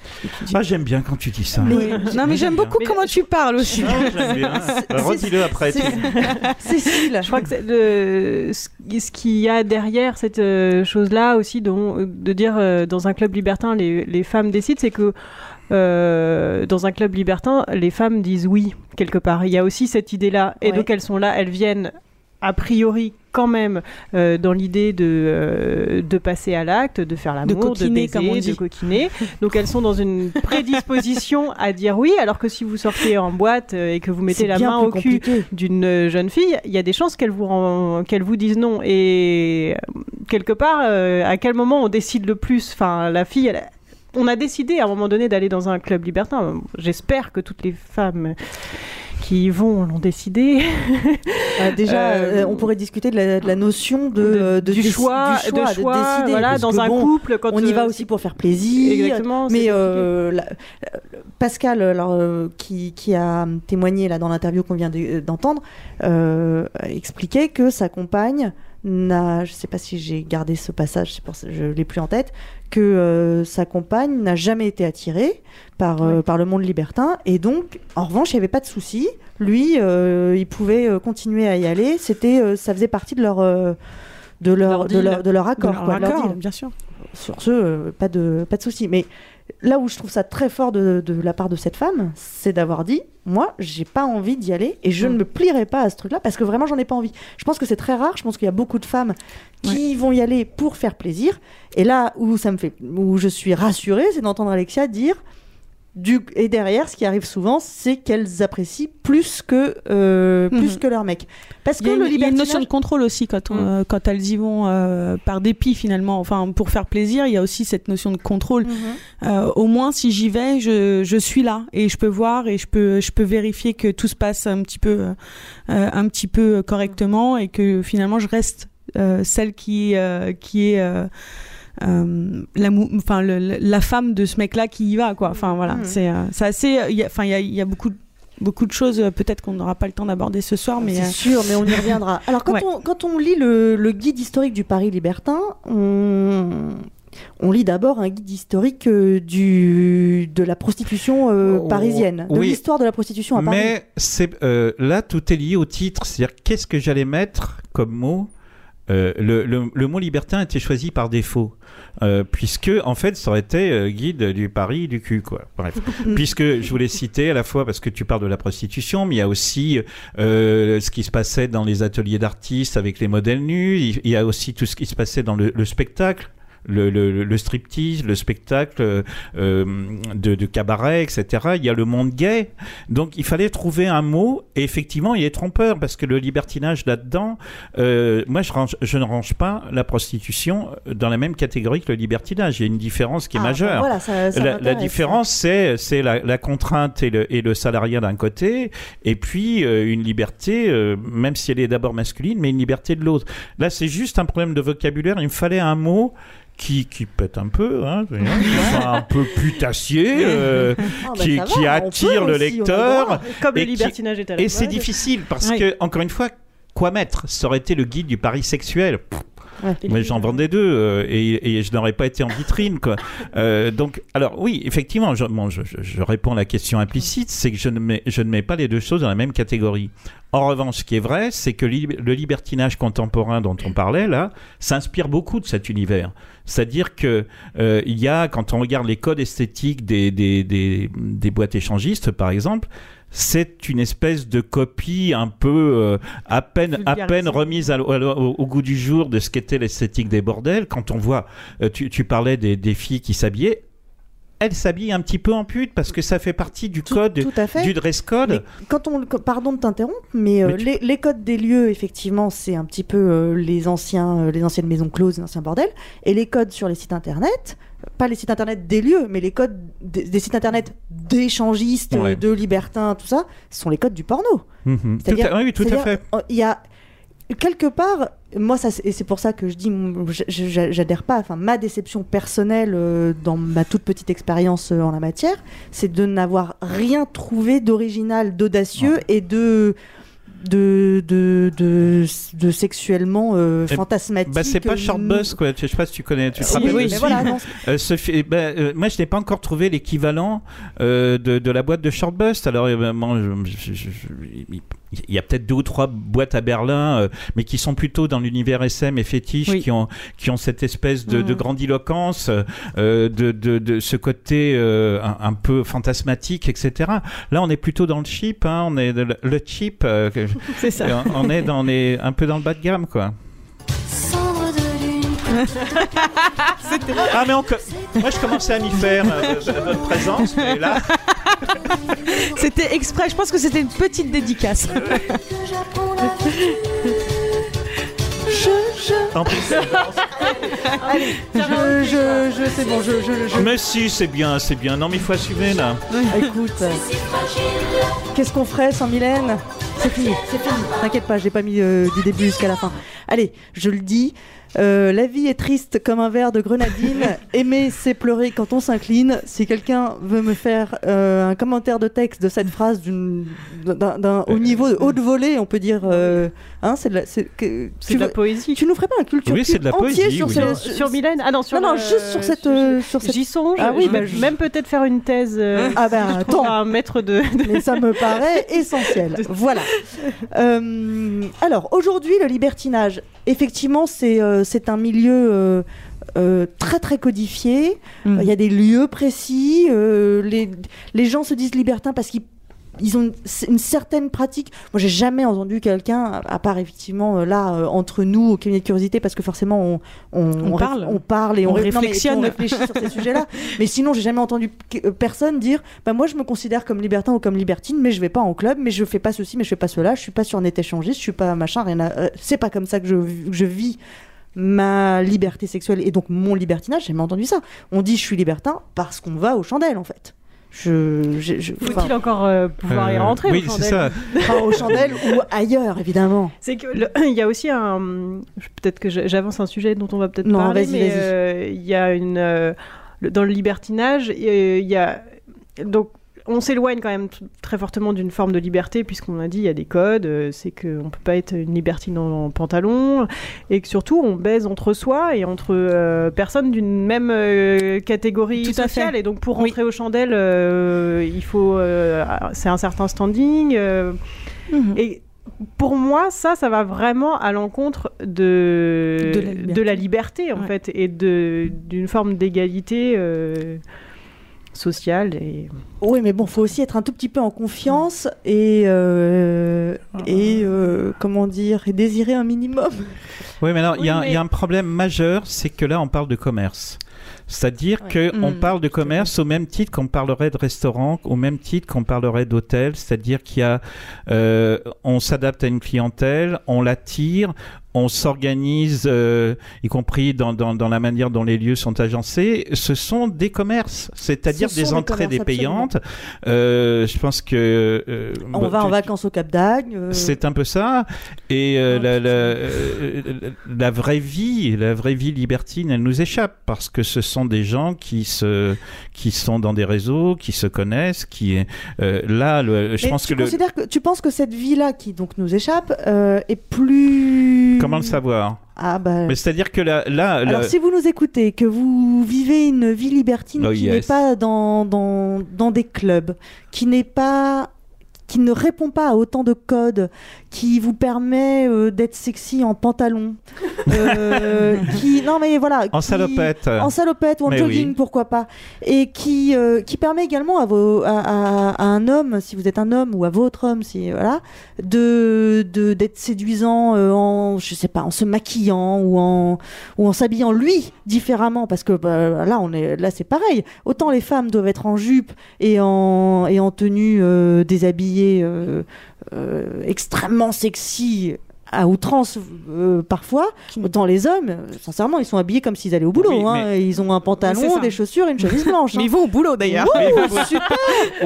ce. Ah, j'aime bien quand tu dis ça. Non, mais j'aime beaucoup comment tu parles aussi. Non, j'aime bien. Euh, Redis-le après. C'est- Cécile, Je crois que c'est le, ce qu'il y a derrière cette euh, chose-là aussi, dont- de dire euh, dans un club libertin, les, les femmes décident, c'est que euh, dans un club libertin, les femmes disent oui, quelque part. Il y a aussi cette idée-là. Et Ouais. donc elles sont là, elles viennent a priori quand même euh, dans l'idée de, euh, de passer à l'acte, de faire l'amour, de, coquiner, baiser, comme on de coquiner. Donc elles sont dans une prédisposition à dire oui, alors que si vous sortez en boîte euh, et que vous mettez la main au cul d'une jeune fille, il y a des chances qu'elle vous, vous dise non. Et quelque part, euh, à quel moment on décide le plus? Enfin, la fille, elle, on a décidé à un moment donné d'aller dans un club libertin. J'espère que toutes les femmes qui y vont l'ont décidé. Euh, déjà, Euh, euh, on pourrait discuter de la, de la notion de, du choix, du choix, de choix, décider. voilà, dans un bon, couple, quand on y va aussi pour faire plaisir. Exactement, Mais euh, la- Pascal, alors, qui, qui a témoigné là dans l'interview qu'on vient de- d'entendre, expliquait que sa compagne n'a, je sais pas si j'ai gardé ce passage, pour je l'ai plus en tête, que euh, sa compagne n'a jamais été attirée par, euh, par le monde libertin et donc en revanche il n'y avait pas de souci. Lui, euh, il pouvait continuer à y aller. C'était, ça faisait partie de leur de leur, Leur de leur, de leur accord, De leur quoi, de leur accord, bien sûr. Sur ce, pas de pas de souci. Mais là où je trouve ça très fort de, de la part de cette femme, c'est d'avoir dit moi, j'ai pas envie d'y aller et je Mm. ne me plierai pas à ce truc-là parce que vraiment, j'en ai pas envie. Je pense que c'est très rare. Je pense qu'il y a beaucoup de femmes qui vont y aller pour faire plaisir. Et là où ça me fait, où je suis rassurée, c'est d'entendre Alexia dire. Du, et derrière, ce qui arrive souvent, c'est qu'elles apprécient plus que, euh, plus Mhm. que leur mec. Parce Il que y, a le une, il y a une notion de contrôle aussi quand, on- Mm. euh, quand elles y vont euh, par dépit finalement. Enfin, pour faire plaisir, il y a aussi cette notion de contrôle. Mhm. Euh, au moins, si j'y vais, je, je suis là et je peux voir et je peux, je peux vérifier que tout se passe un petit peu, un petit peu correctement et que finalement je reste celle qui, qui est euh, euh, la, mou- enfin, le- le- la femme de ce mec-là qui y va. Quoi. Enfin voilà, c'est euh, c'est assez. il y a- Enfin, il y a, il y a beaucoup de beaucoup de choses euh, peut-être qu'on n'aura pas le temps d'aborder ce soir mais C'est euh, sûr, mais on y reviendra. Alors, quand, Ouais. on, quand on lit le, le guide historique du Paris libertin, on, on lit d'abord un guide historique euh, du, de la prostitution euh, Oh, parisienne, de oui. l'histoire de la prostitution à Paris. Mais euh, là, tout est lié au titre. C'est-à-dire, qu'est-ce que j'allais mettre comme mot? Euh, le, le- le mot libertin a été choisi par défaut, euh, puisque en fait, ça aurait été euh, guide du Paris du cul, quoi. Bref, puisque je voulais citer à la fois parce que tu parles de la prostitution, mais il y a aussi euh, ce qui se passait dans les ateliers d'artistes avec les modèles nus. Il il y a aussi tout ce qui se passait dans le, le spectacle. Le, le, le striptease, le spectacle euh, euh, de, de cabaret, etc. Il y a le monde gay. Donc il fallait trouver un mot, et effectivement il est trompeur, parce que le libertinage là-dedans, euh, moi je, range, je ne range pas la prostitution dans la même catégorie que le libertinage. Il y a une différence qui est Ah, majeure. voilà, ça- ça la, différence, c'est c'est la, la contrainte et le, et le salariat d'un côté, et puis euh, une liberté, même si elle est d'abord masculine, mais une liberté de l'autre. Là, c'est juste un problème de vocabulaire. Il me fallait un mot qui, qui pète un peu, hein, qui un peu putassier, euh, Ah, bah, qui, on attire le aussi, le lecteur. Comme le et qui- libertinage est à la Et c'est difficile parce Oui. que, encore une fois, quoi mettre? Ça aurait été le guide du pari sexuel. Pff, Ouais. mais j'en vendais deux euh, et, et je n'aurais pas été en vitrine quoi. Euh, donc alors oui effectivement je, bon, je, je- je réponds à la question implicite c'est que je ne mets je ne mets pas les deux choses dans la même catégorie. En revanche ce qui est vrai c'est que li- le libertinage contemporain dont on parlait là s'inspire beaucoup de cet univers. C'est-à-dire que euh, il y a quand on regarde les codes esthétiques des des, des, des boîtes échangistes par exemple c'est une espèce de copie un peu euh, à peine à peine remise à au, au goût du jour de ce qu'était l'esthétique des bordels. Quand on voit, euh, tu, tu parlais des, des filles qui s'habillaient, elles s'habillent un petit peu en pute parce que ça fait partie du code Tout à fait. du dress code. Mais quand on, pardon de t'interrompre, mais, euh, tu- les, les codes des lieux, effectivement, c'est un petit peu euh, les anciens, euh, les anciennes maisons closes, les anciens bordels, et les codes sur les sites internet, pas les sites internet des lieux, mais les codes des, des sites internet d'échangistes, Ouais. de libertins, tout ça, sont les codes du porno. Mhm. Tout C'est-à-dire- à, oui, tout à fait. euh, Il y a quelque part, moi, ça, et c'est pour ça que je dis, j'adhère pas. Enfin, ma déception personnelle euh, dans ma toute petite expérience euh, en la matière, c'est de n'avoir rien trouvé d'original, d'audacieux et de de, de, de, de sexuellement euh, Eh, fantasmatique. Bah, c'est pas euh, Short Bus, quoi. Je sais pas si tu connais. Tu te Si, rappelles oui, mais voilà, Euh, ce fi- bah, euh, moi, je n'ai pas encore trouvé l'équivalent de, de la boîte de Shortbust. Alors, euh, moi, je- je- je- je- il y a peut-être deux ou trois boîtes à Berlin, euh, mais qui sont plutôt dans l'univers SM et fétiche, Oui. qui ont qui ont cette espèce de, de Mhm. grandiloquence, euh, de, de, de ce côté euh, un, un peu fantasmatique, etc. Là, on est plutôt dans le cheap. Hein, on est le, le cheap. c'est ça. on on est dans les un peu dans le bas de gamme, quoi. Ah mais on co- moi je commençais à m'y faire euh, de, de votre présence, mais là C'était exprès. Je pense que c'était une petite dédicace. En plus, Allez, je, je, je, c'est bon, je, je, je- mais si, c'est bien, c'est bien. Non, mais il faut assumer là. Écoute, qu'est-ce qu'on ferait sans Mylène? C'est fini, c'est fini. T'inquiète pas, j'ai pas mis euh, du début jusqu'à la fin. Allez, je le dis. Euh, la vie est triste comme un verre de grenadine. Aimer, c'est pleurer quand on s'incline. Si quelqu'un veut me faire euh, un commentaire de texte de cette phrase d'une, d'un, d'un- au niveau de haute volée, on peut dire, euh, hein, c'est de la, c'est, que- C'est tu de la poésie. Tu nous ferais pas un culture Oui, c'est de la poésie, sur, oui. Sur, sur Mylène Ah non, sur non, non, le- juste sur cette, euh, sur cette. J'y songe. Ah oui, je bah, même peut-être faire une thèse. euh, Ah ben attends. un maître de. de- Mais ça me paraît essentiel. Voilà. Euh, alors, aujourd'hui, le libertinage, effectivement, c'est euh, c'est un milieu euh, euh, très très codifié. Mhm. Il y a des lieux précis. euh, les, les gens se disent libertins parce qu'ils ils ont une, une certaine pratique. Moi, j'ai jamais entendu quelqu'un, à part effectivement euh, là euh, entre nous au cabinet de curiosité, parce que forcément on, parle. on parle et on, mais réfléchit sur ces sujets-là. Mais sinon, j'ai jamais entendu euh, personne dire, bah moi je me considère comme libertin ou comme libertine, mais je vais pas en club, mais je fais pas ceci, mais je fais pas cela, je suis pas sur net échangiste, je suis pas machin, rien. à- euh, C'est pas comme ça que je, que je vis ma liberté sexuelle et donc mon libertinage. J'ai jamais entendu ça. On dit je suis libertin parce qu'on va aux chandelles en fait. Je, je, je- enfin, Faut-il encore euh, pouvoir y Euh, rentrer Oui, aux c'est chandelles ça. Enfin, aux chandelles ou ailleurs, évidemment. C'est que le- il y a aussi un. Peut-être que j'avance un sujet dont on va peut-être Non, parler, vas-y, mais vas-y. euh, il y a une euh, le- dans le libertinage, il y a donc on s'éloigne quand même très fortement d'une forme de liberté puisqu'on a dit il y a des codes, euh, c'est qu'on peut pas être une libertine en, en pantalon et que surtout on baise entre soi et entre euh, personnes d'une même euh, catégorie Tout sociale et donc pour rentrer aux chandelles il faut euh, c'est un certain standing Mhm. et pour moi, ça, ça va vraiment à l'encontre de, De la liberté. de la liberté, en Ouais. fait, et d'une forme d'égalité euh, sociale. Et... Oui, mais bon, faut aussi être un tout petit peu en confiance et euh, et euh, comment dire et désirer un minimum. Oui, mais alors, il y, a- Oui, mais- il y a un problème majeur, c'est que là, on parle de commerce. C'est-à-dire Ouais. que on Mm. parle de commerce au même titre qu'on parlerait de restaurant, au même titre qu'on parlerait d'hôtel. C'est-à-dire qu'il y a, euh, on s'adapte à une clientèle, on l'attire, on s'organise, euh, y compris dans, dans, dans la manière dont les lieux sont agencés. Ce sont des commerces, c'est-à-dire Ce des entrées, des payantes. Euh, je pense que euh, On bah, va en vacances au Cap d'Agde. euh, c'est un peu ça. Et Ah, la, putain. la, la vraie vie, la vraie vie libertine, elle nous échappe parce que ce sont des gens qui se, qui sont dans des réseaux, qui se connaissent, qui là, le- je mais pense tu que le, que tu penses que cette vie-là qui donc nous échappe est plus comment le savoir? Ah bah. Mais c'est-à-dire que là, là, Alors, si vous nous écoutez, que vous vivez une vie libertine Oh, qui yes. n'est pas dans, dans, dans des clubs, qui n'est pas qui ne répond pas à autant de codes, qui vous permet euh, d'être sexy en pantalon, euh, qui non mais voilà, en qui- salopette. en salopette ou en Mais jogging, oui. pourquoi pas, et qui, euh, qui permet également à, vos, à, à- à un homme, si vous êtes un homme, ou à votre homme, si voilà, de de- d'être séduisant en, je sais pas, en se maquillant ou en ou en s'habillant lui différemment, parce que bah, là on est là c'est pareil. Autant les femmes doivent être en jupe et en et en tenue déshabillée extrêmement sexy à outrance euh, parfois, autant les hommes, euh, sincèrement, ils sont habillés comme s'ils allaient au boulot. Oui, hein. mais- Ils ont un pantalon, des chaussures et une chemise blanche. Mais hein. ils vont au boulot d'ailleurs. Super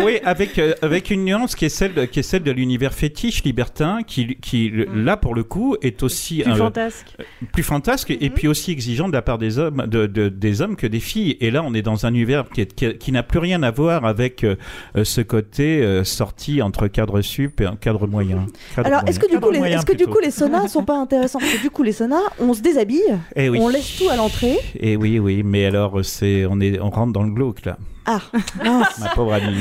Oui, avec euh, avec une nuance qui est celle de, qui est celle de l'univers fétiche libertin, qui qui le- là pour le coup est aussi Plus un- fantasque. plus fantasque et puis aussi exigeant de la part des hommes, de, de- des hommes que des filles. Et là, on est dans un univers qui, est- qui, qui n'a plus rien à voir avec euh, euh, ce côté euh, sorti entre cadre sup et un cadre moyen. Cadre Alors, est-ce que du coup, est-ce que du coup, les saunas sont pas intéressants Parce que du coup, les saunas, on se déshabille, Eh oui. on laisse tout à l'entrée. Et oui, oui, mais alors c'est, on est, on rentre dans le glauque là, Ah, mince. ma pauvre amie.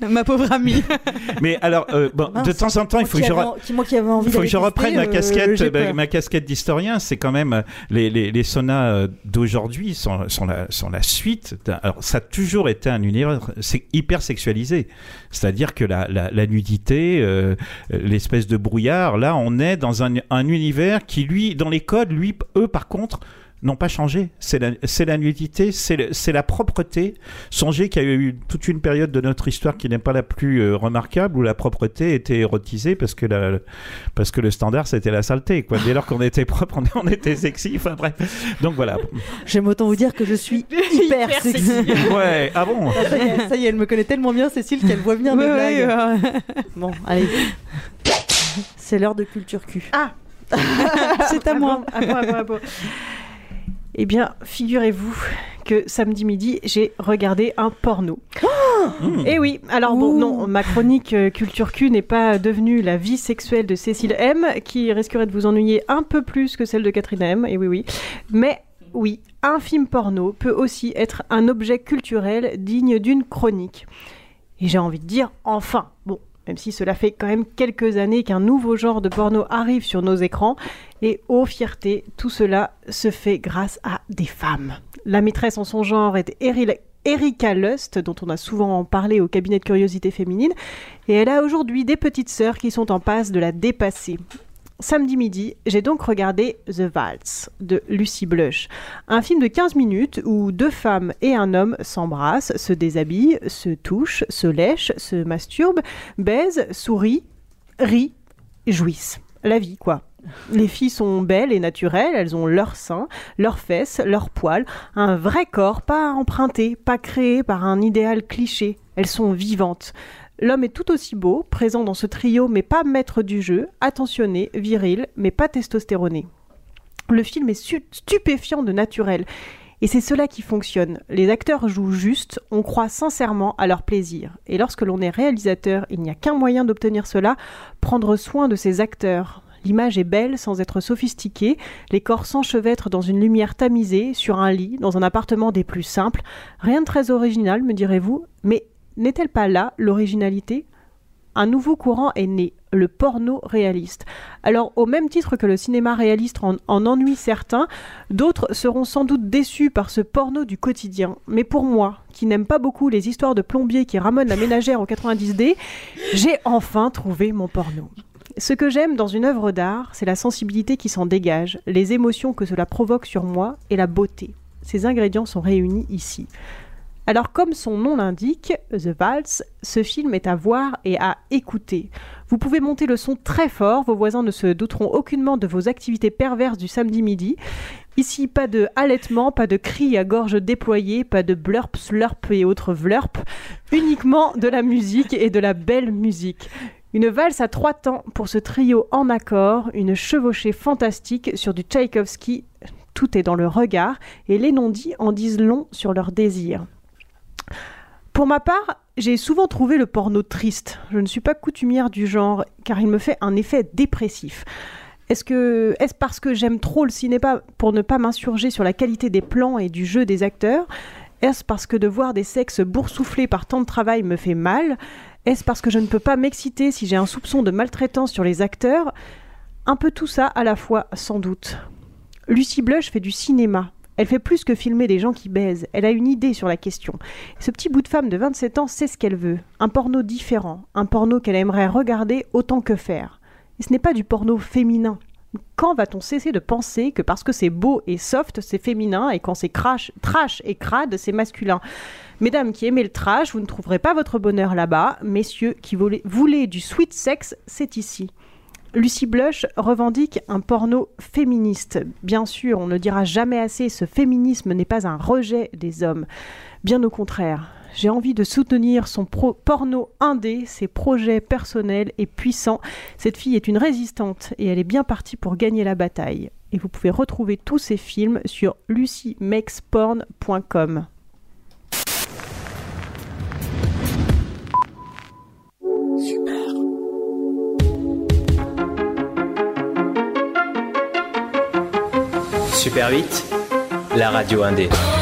Ma pauvre amie. mais alors, euh, bon, de temps en temps, il faut que je, moi qui envie faut que reprenne ma euh, casquette, j'ai bah, ma casquette d'historien. C'est quand même euh, les, les, les saunas euh, d'aujourd'hui sont, sont, la, sont la suite. Alors, ça a toujours été un univers c'est hyper sexualisé. C'est-à-dire que la, la, la nudité, euh, l'espèce de brouillard, là, on est dans un, un univers qui, lui, dans les codes, lui, eux, par contre, n'ont pas changé. C'est la, nudité, c'est, la propreté. Songez qu'il y a eu toute une période de notre histoire qui n'est pas la plus euh, remarquable où la propreté était érotisée parce que la, parce que le standard c'était la saleté. Quoi. Dès lors qu'on était propre, on, on était sexy. Enfin bref. Donc voilà. J'aime autant vous dire que je suis hyper, Hyper sexy. sexy. Ouais. Ah bon? Ça, y est, ça y est, elle me connaît tellement bien, Cécile, qu'elle voit bien mes Ouais, blagues. ouais, ouais. Bon, allez. C'est l'heure de culture cul. Ah C'est à moi. À moi, à moi, à moi. Eh bien, figurez-vous que samedi midi, j'ai regardé un porno. Eh oui, alors bon, non, ma chronique euh, Culture Q n'est pas devenue la vie sexuelle de Cécile M, qui risquerait de vous ennuyer un peu plus que celle de Catherine M, et oui, oui. Mais oui, un film porno peut aussi être un objet culturel digne d'une chronique. Et j'ai envie de dire, enfin, bon, même si cela fait quand même quelques années qu'un nouveau genre de porno arrive sur nos écrans, et ô fierté, tout cela se fait grâce à des femmes. La maîtresse en son genre est Erika Lust, dont on a souvent parlé au cabinet de curiosité féminine, et elle a aujourd'hui des petites sœurs qui sont en passe de la dépasser. Samedi midi, j'ai donc regardé The Waltz de Lucy Blush, un film de 15 minutes où deux femmes et un homme s'embrassent, se déshabillent, se touchent, se lèchent, se masturbent, baisent, sourient, rient, jouissent. La vie, quoi. Les filles sont belles et naturelles, elles ont leurs seins, leurs fesses, leurs poils, un vrai corps, pas emprunté, pas créé par un idéal cliché. Elles sont vivantes. L'homme est tout aussi beau, présent dans ce trio, mais pas maître du jeu, attentionné, viril, mais pas testostéroné. Le film est stupéfiant de naturel. Et c'est cela qui fonctionne. Les acteurs jouent juste, on croit sincèrement à leur plaisir. Et lorsque l'on est réalisateur, il n'y a qu'un moyen d'obtenir cela, prendre soin de ses acteurs. L'image est belle sans être sophistiquée, les corps s'enchevêtrent dans une lumière tamisée, sur un lit, dans un appartement des plus simples. Rien de très original, me direz-vous, mais n'est-elle pas là l'originalité? Un nouveau courant est né, le porno réaliste. Alors, au même titre que le cinéma réaliste en, en ennuie certains, d'autres seront sans doute déçus par ce porno du quotidien. Mais pour moi, qui n'aime pas beaucoup les histoires de plombiers qui ramènent la ménagère en 90D, j'ai enfin trouvé mon porno. Ce que j'aime dans une œuvre d'art, c'est la sensibilité qui s'en dégage, les émotions que cela provoque sur moi et la beauté. Ces ingrédients sont réunis ici. Alors comme son nom l'indique, The Waltz, ce film est à voir et à écouter. Vous pouvez monter le son très fort, vos voisins ne se douteront aucunement de vos activités perverses du samedi midi. Ici, pas de halètement, pas de cris à gorge déployée, pas de blurp, slurp et autres vlurp, uniquement de la musique et de la belle musique. Une valse à trois temps pour ce trio en accord, une chevauchée fantastique sur du Tchaïkovski. Tout est dans le regard et les non-dits en disent long sur leur désir. Pour ma part, j'ai souvent trouvé le porno triste. Je ne suis pas coutumière du genre, car il me fait un effet dépressif. Est-ce parce que j'aime trop le cinéma pour ne pas m'insurger sur la qualité des plans et du jeu des acteurs? Est-ce parce que de voir des sexes boursouflés par tant de travail me fait mal? Est-ce parce que je ne peux pas m'exciter si j'ai un soupçon de maltraitance sur les acteurs? Un peu tout ça à la fois, sans doute. Lucie Blush fait du cinéma. Elle fait plus que filmer des gens qui baisent. Elle a une idée sur la question. Ce petit bout de femme de 27 ans sait ce qu'elle veut. Un porno différent. Un porno qu'elle aimerait regarder autant que faire. Et ce n'est pas du porno féminin. Quand va-t-on cesser de penser que parce que c'est beau et soft, c'est féminin, et quand c'est trash et crade, c'est masculin? Mesdames qui aimez le trash, vous ne trouverez pas votre bonheur là-bas. Messieurs qui voulez, voulez du sweet sex, c'est ici. Lucie Blush revendique un porno féministe. Bien sûr, on ne dira jamais assez, ce féminisme n'est pas un rejet des hommes. Bien au contraire, j'ai envie de soutenir son pro- porno indé, ses projets personnels et puissants. Cette fille est une résistante et elle est bien partie pour gagner la bataille. Et vous pouvez retrouver tous ses films sur lucymexporn.com. 8, la radio indé.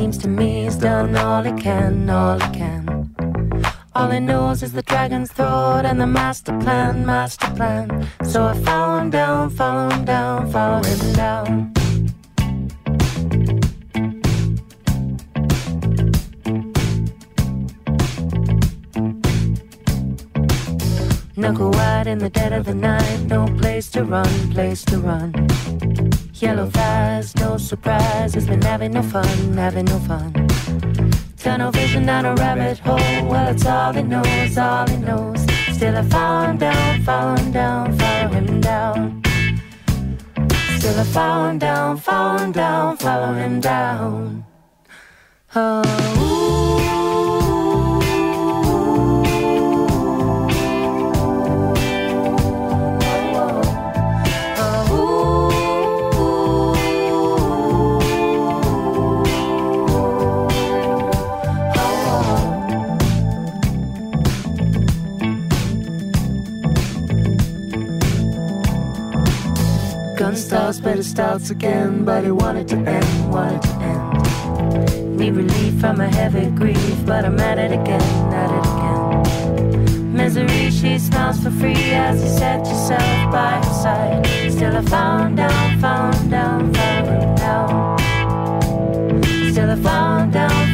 Seems to me he's done all he can, all he can. All he knows is the dragon's throat and the master plan, master plan. So I follow him down, follow him down, follow him down. Knuckle wide in the dead of the night, no place to run, place to run. Thighs, has been having no fun, having no fun. Tunnel vision down a rabbit hole, well, it's all he knows, all he knows. Still, I follow down, follow down, follow him down. Still, I follow down, follow down, follow him down. Oh. Starts, but it starts again. But he wanted to end, wanted to end. Need relief from a heavy grief, but I'm at it again, at it again. Misery, she smiles for free as you set yourself by her side. Still, I found down, found down, found down. Still, I found down,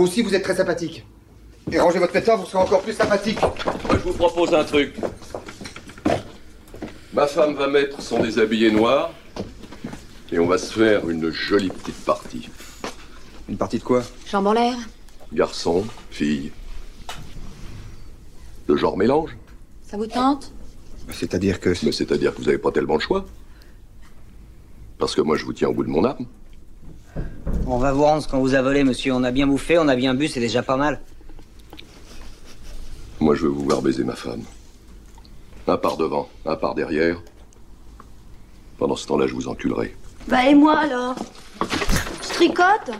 Vous aussi, vous êtes très sympathique. Et rangez votre pétard, vous serez encore plus sympathique. Moi, je vous propose un truc. Ma femme va mettre son déshabillé noir et on va se faire une jolie petite partie. Une partie de quoi? Jambes en l'air Garçon, fille. Le genre mélange. Ça vous tente? C'est-à-dire que. Mais c'est-à-dire que vous n'avez pas tellement le choix. Parce que moi, je vous tiens au bout de mon âme. On va vous rendre ce qu'on vous a volé, monsieur. On a bien bouffé, on a bien bu, c'est déjà pas mal. Moi, je veux vous voir baiser ma femme. Un par devant, un par derrière. Pendant ce temps-là, je vous enculerai. Bah et moi alors? Je tricote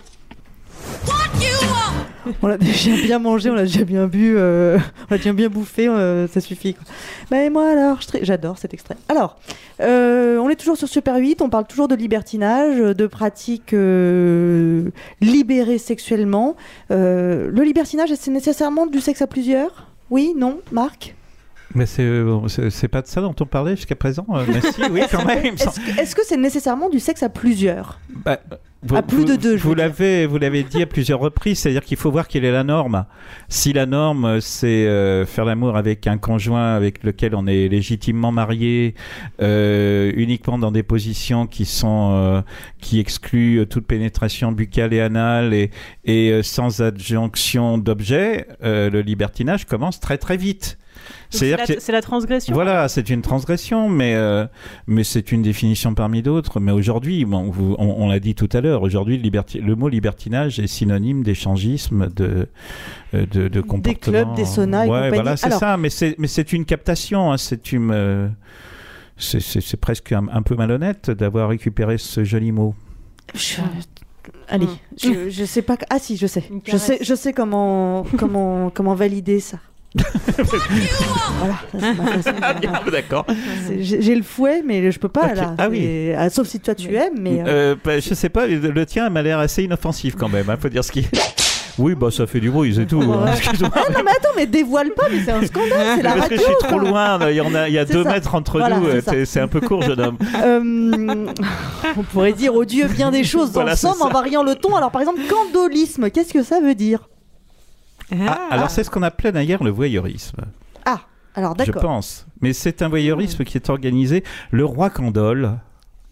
On l'a déjà bien mangé, on l'a déjà bien bu, euh, on l'a déjà bien bouffé, euh, ça suffit. Quoi. Bah et moi alors, j'adore cet extrait. Alors, euh, on est toujours sur Super 8, on parle toujours de libertinage, de pratiques libérées sexuellement. Le libertinage, c'est nécessairement du sexe à plusieurs? Oui, non, Marc? Mais c'est pas de ça dont on parlait jusqu'à présent mais si, oui, quand même. est-ce que c'est nécessairement du sexe à plusieurs? Bah, vous, À plus de deux, Vous l'avez, vous l'avez dit à plusieurs reprises, c'est-à-dire qu'il faut voir quelle est la norme. Si la norme c'est euh, faire l'amour avec un conjoint avec lequel on est légitimement marié, euh, uniquement dans des positions qui sont euh, qui excluent toute pénétration buccale et anale et, et euh, sans adjonction d'objet, euh, le libertinage commence très très vite. C'est la, que- c'est la transgression. voilà, c'est une transgression, mais euh, mais c'est une définition parmi d'autres. Mais aujourd'hui, bon, on, on l'a dit tout à l'heure, aujourd'hui, le, liberti- le mot libertinage est synonyme d'échangisme, de euh, de, de comportement. clubs, des saunas et Ouais, compagnie. voilà, c'est Alors- ça. Mais c'est une captation. hein, c'est une euh, c'est presque un, un peu malhonnête d'avoir récupéré ce joli mot. Je- Allez, je, je sais pas. Ah si, je sais. Je sais, je sais comment comment comment valider ça. Voilà. façon de- D'accord. J'ai le fouet, mais je peux pas là. Ah oui. Ah, sauf si toi tu aimes, mais. euh, Euh, bah, je sais pas, le, tien m'a l'air assez inoffensif quand même. Il faut dire ce qui. Oui, bah ça fait du bruit, c'est tout. hein. Ah non mais attends, mais dévoile pas, mais c'est un scandale, c'est la Parce que radio. je suis trop loin, il y, en a, il y a deux ça. mètres entre Voilà, nous, c'est euh, c'est un peu court, jeune homme. Euh, on pourrait dire au Dieu bien des choses Voilà, ensemble en variant le ton. Alors par exemple, candolisme, qu'est-ce que ça veut dire? Ah, alors c'est ce qu'on appelait d'ailleurs le voyeurisme, Ah, alors je d'accord. pense. Mais c'est un voyeurisme qui est organisé. Le roi Candole,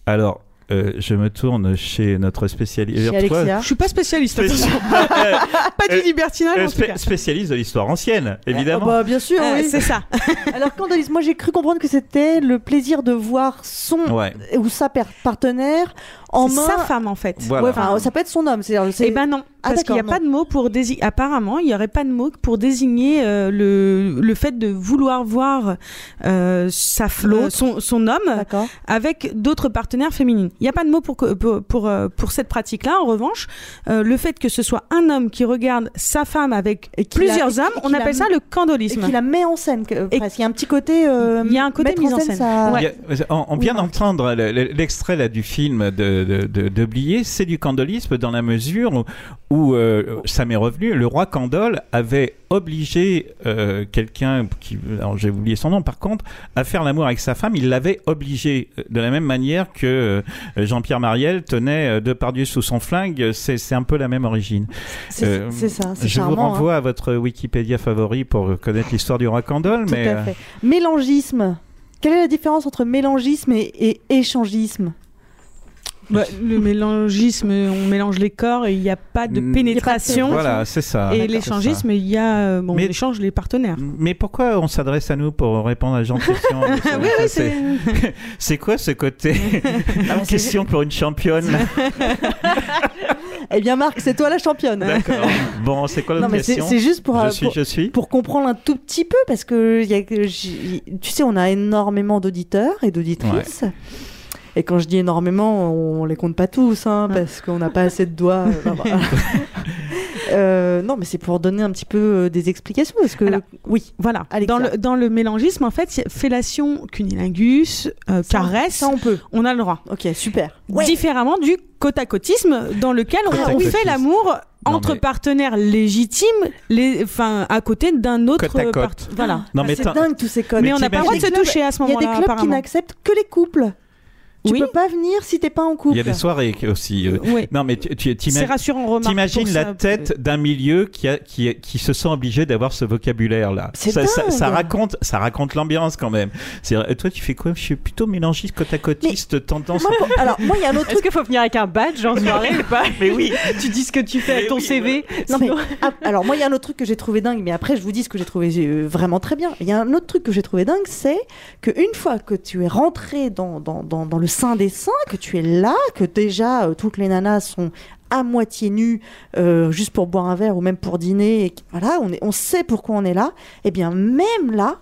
alors euh, je me tourne chez notre spécialiste. Je suis pas spécialiste. Spéci- pas du libertinage Euh, en tout spé- cas. spécialiste de l'histoire ancienne, Ah, évidemment. bah, bien sûr, Euh, oui. c'est ça. Alors candolisme, moi j'ai cru comprendre que c'était le plaisir de voir son Ouais. ou sa partenaire en main. sa femme en fait. Voilà. Ouais, enfin, ça peut être son homme. C'est, Eh ben non, Ah, parce qu'il n'y a pas de mot pour désigner. Apparemment, il n'y aurait pas de mot pour désigner euh, le, le fait de vouloir voir euh, sa euh, son, son homme avec d'autres partenaires féminines. Il n'y a pas de mot pour pour pour, euh, pour cette pratique-là. En revanche, euh, le fait que ce soit un homme qui regarde sa femme avec plusieurs la- hommes, et on appelle la- ça le Et candolisme. qui la met en scène, que- presque. Il y a un petit côté. euh, Il y a un côté mise en scène. ça- a- on, on vient d'entendre le- le- l'extrait là du film de, de, de, de Blier, c'est du candolisme dans la mesure où, où, euh, ça m'est revenu, le roi Candole avait obligé euh, quelqu'un, qui, alors j'ai oublié son nom par contre, à faire l'amour avec sa femme, il l'avait obligé euh, de la même manière que Jean-Pierre Mariel tenait euh, Depardieu sous son flingue, c'est un peu la même origine. C'est- ça, Je vous renvoie à votre Wikipédia favori pour connaître l'histoire du roi Candole, Tout mais à fait. Mélangisme. Quelle est la différence entre mélangisme et, et échangisme? Bah, le mélangisme, on mélange les corps et il n'y a pas de Mm. pénétration. Voilà, c'est ça. Et l'échangisme, il y a, euh, bon, Mais- on échange les partenaires. Mais pourquoi on s'adresse à nous pour répondre à de questions Oui, oui, C'est- C'est quoi ce côté Ah, Question pour une championne Eh bien, Marc, c'est toi la championne. D'accord. Bon, c'est quoi Non, l'autre mais c'est question c'est juste pour, Je euh, suis, pour, je suis. pour comprendre un tout petit peu, parce que y a tu sais, on a énormément d'auditeurs et d'auditrices. Et quand je dis énormément, on les compte pas tous, hein, parce qu'on n'a pas assez de doigts. euh, voilà. Euh, non, mais c'est pour donner un petit peu euh, des explications, parce que oui, Voilà. Alexia. Dans le, dans le mélangisme, en fait, fellation, cunilingus, euh, caresse. ça, on peut. On a le droit. Ok, super. Différemment du côte à côtisme, dans lequel on, on fait l'amour Non, entre mais- partenaires légitimes, les, enfin, à côté d'un autre. Côte à côte. part- Voilà. Non, Ah, mais c'est dingue tous ces codes. Mais on n'a pas le droit de se toucher à ce clubs- Il y a moment-là. des clubs qui n'acceptent que les couples. Tu Oui. peux pas venir si t'es pas en couple. Il y a des soirées aussi. euh. Oui. Non, mais tu, tu, C'est rassurant, remarque. T'imagines la ça. tête d'un milieu qui, a, qui, qui se sent obligé d'avoir ce vocabulaire-là. C'est Ça, ça, ça raconte, ça raconte l'ambiance quand même. Euh, toi, tu fais quoi? Je suis plutôt mélangiste, côte à côtiste, tendance. Moi, pour- alors, moi, il y a un autre Est-ce truc. qu'il faut venir avec un badge en soirée ou pas? Mais oui. Tu dis ce que tu fais avec ton CV. Non, mais, ah, alors moi il y a un autre truc que j'ai trouvé dingue, mais après je vous dis ce que j'ai trouvé euh, vraiment très bien. Il y a un autre truc que j'ai trouvé dingue, c'est que une fois que tu es rentré dans, dans, dans, dans le sein des seins, que tu es là, que déjà euh, toutes les nanas sont à moitié nues, euh, juste pour boire un verre ou même pour dîner, et voilà, on, est, on sait pourquoi on est là, et bien même là,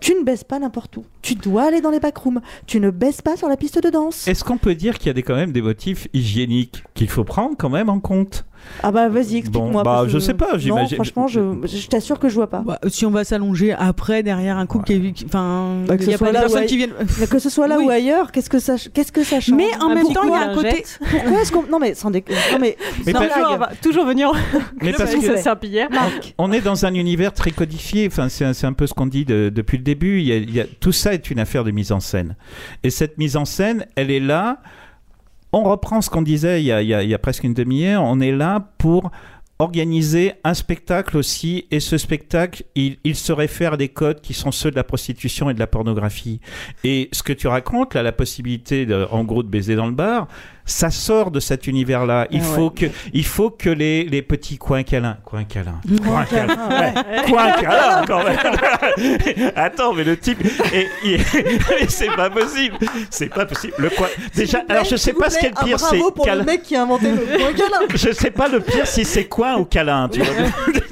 tu ne baisses pas n'importe où. Tu dois aller dans les backrooms. Tu ne baisses pas sur la piste de danse. Est-ce qu'on peut dire qu'il y a des, quand même des motifs hygiéniques qu'il faut prendre quand même en compte? Ah bah vas-y, explique-moi. Bon, bah, je sais pas, Non, j'imagine- franchement, je, je t'assure que je vois pas. Bah, si on va s'allonger après derrière un couple qui enfin Bah, que y a soit pas qui viennent que ce soit là Oui. ou ailleurs, qu'est-ce que ça, qu'est-ce que ça change? Mais en Un même temps il y a un côté. Pourquoi est-ce qu'on non mais sans déconner, non mais, Mais sans toujours, toujours venir. Mais parce que- avec Saint-Pierre. On est dans un univers très codifié. Enfin, c'est un, c'est un peu ce qu'on dit de- depuis le début. Il y a- il y a- tout ça une affaire de mise en scène. Et cette mise en scène, elle est là. On reprend ce qu'on disait il y, a, presque une demi-heure. On est là pour organiser un spectacle aussi. Et ce spectacle, il, se réfère à des codes qui sont ceux de la prostitution et de la pornographie. Et ce que tu racontes, là, la possibilité, en gros, de baiser dans le bar, ça sort de cet univers-là. Il Ah faut ouais. que, il faut que les, les petits coins câlins, coins câlins, coins câlin, câlins, coins câlins, quand même. Attends, mais le type, et, c'est pas possible, c'est pas possible. Le coin, déjà, plaît, alors je sais pas ce qu'est le pire, un c'est le mec qui a inventé le point câlin. Je sais pas le pire si c'est coin ou câlin, tu vois.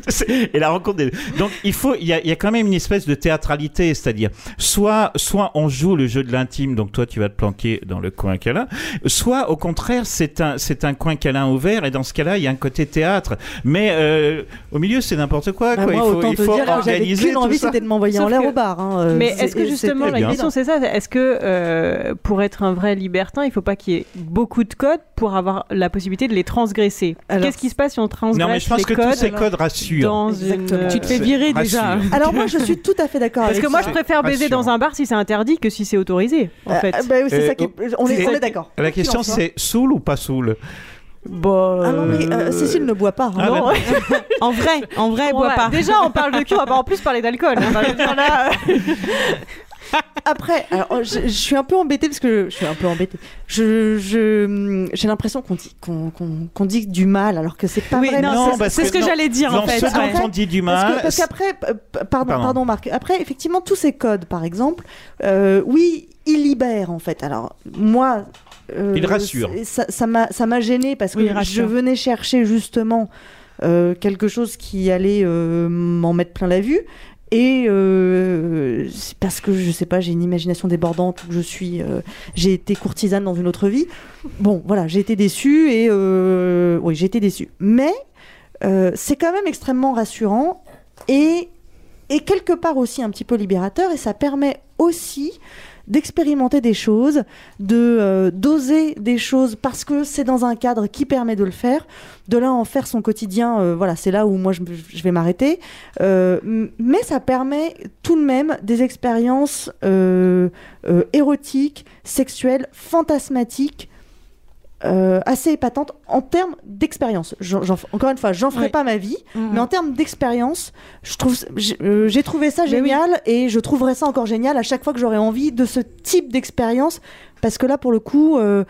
C'est- Et la rencontre des Donc il faut, il y a, il y a quand même une espèce de théâtralité, c'est-à-dire soit, soit on joue le jeu de l'intime, donc toi tu vas te planquer dans le coin câlin, soit au contraire c'est un, c'est un coin câlin ouvert et dans ce cas-là il y a un côté théâtre. Mais euh, au milieu c'est n'importe quoi, Bah, quoi. moi, il faut, autant il te faut dire, j'avais qu'une envie, c'était de m'envoyer en l'air que- au bar. hein, euh, Mais c'est- est-ce que c'est- justement la question c'est ça Est-ce que euh, pour être un vrai libertin, il faut pas qu'il y ait beaucoup de codes pour avoir la possibilité de les transgresser? Alors- Qu'est-ce qui se passe si on transgresse Non mais je pense que codes tous ces codes rassurent. dans Exactement. une tu te fais C'est- virer déjà Alors moi je suis tout à fait d'accord Parce que moi, je préfère baiser dans un bar si c'est interdit que si c'est autorisé, en Euh, fait. bah oui, c'est Euh, ça qui est... on est, c'est- on est d'accord. La question Quoi c'est saoul ou pas saoul Bon, Ah non mais euh, Cécile ne boit pas. hein. Ah, Non. en vrai en vrai bois ouais, pas Déjà, on parle de cul, on va en plus parler d'alcool. euh, Après, alors, je, je suis un peu embêtée parce que je suis un peu embêtée. Je, je, j'ai l'impression qu'on dit, qu'on, qu'on, qu'on dit du mal alors que c'est pas Oui, vrai. c'est- que ce que j'allais dire en fait ce ouais. on dit du Parce mal, que- parce qu'après, euh, pardon, Pardon. pardon, Marc. Après, effectivement, tous ces codes, par exemple, euh, oui, ils libèrent en fait. Alors moi, euh, Ils rassurent. c'est- Ça, m'a, ça m'a gêné parce que Oui, je venais chercher justement euh, quelque chose qui allait euh, m'en mettre plein la vue. Et euh, c'est parce que je sais pas, j'ai une imagination débordante, ou que je suis, euh, j'ai été courtisane dans une autre vie. Bon, voilà, j'ai été déçue et euh, oui, j'ai été déçue. Mais euh, c'est quand même extrêmement rassurant et, et quelque part aussi un petit peu libérateur et ça permet aussi d'expérimenter des choses, de euh, d'oser des choses parce que c'est dans un cadre qui permet de le faire, de là en faire son quotidien, euh, voilà, c'est là où moi je, vais m'arrêter. Euh, mais ça permet tout de même des expériences érotiques, sexuelles, fantasmatiques, euh, assez épatantes en termes d'expérience. Encore une fois, j'en ferai Oui. pas ma vie, Mhm. mais en termes d'expérience, je trouve, j'ai euh, j'ai trouvé ça oui. génial et je trouverai ça encore génial à chaque fois que j'aurai envie de ce type d'expérience, parce que là, pour le coup, euh,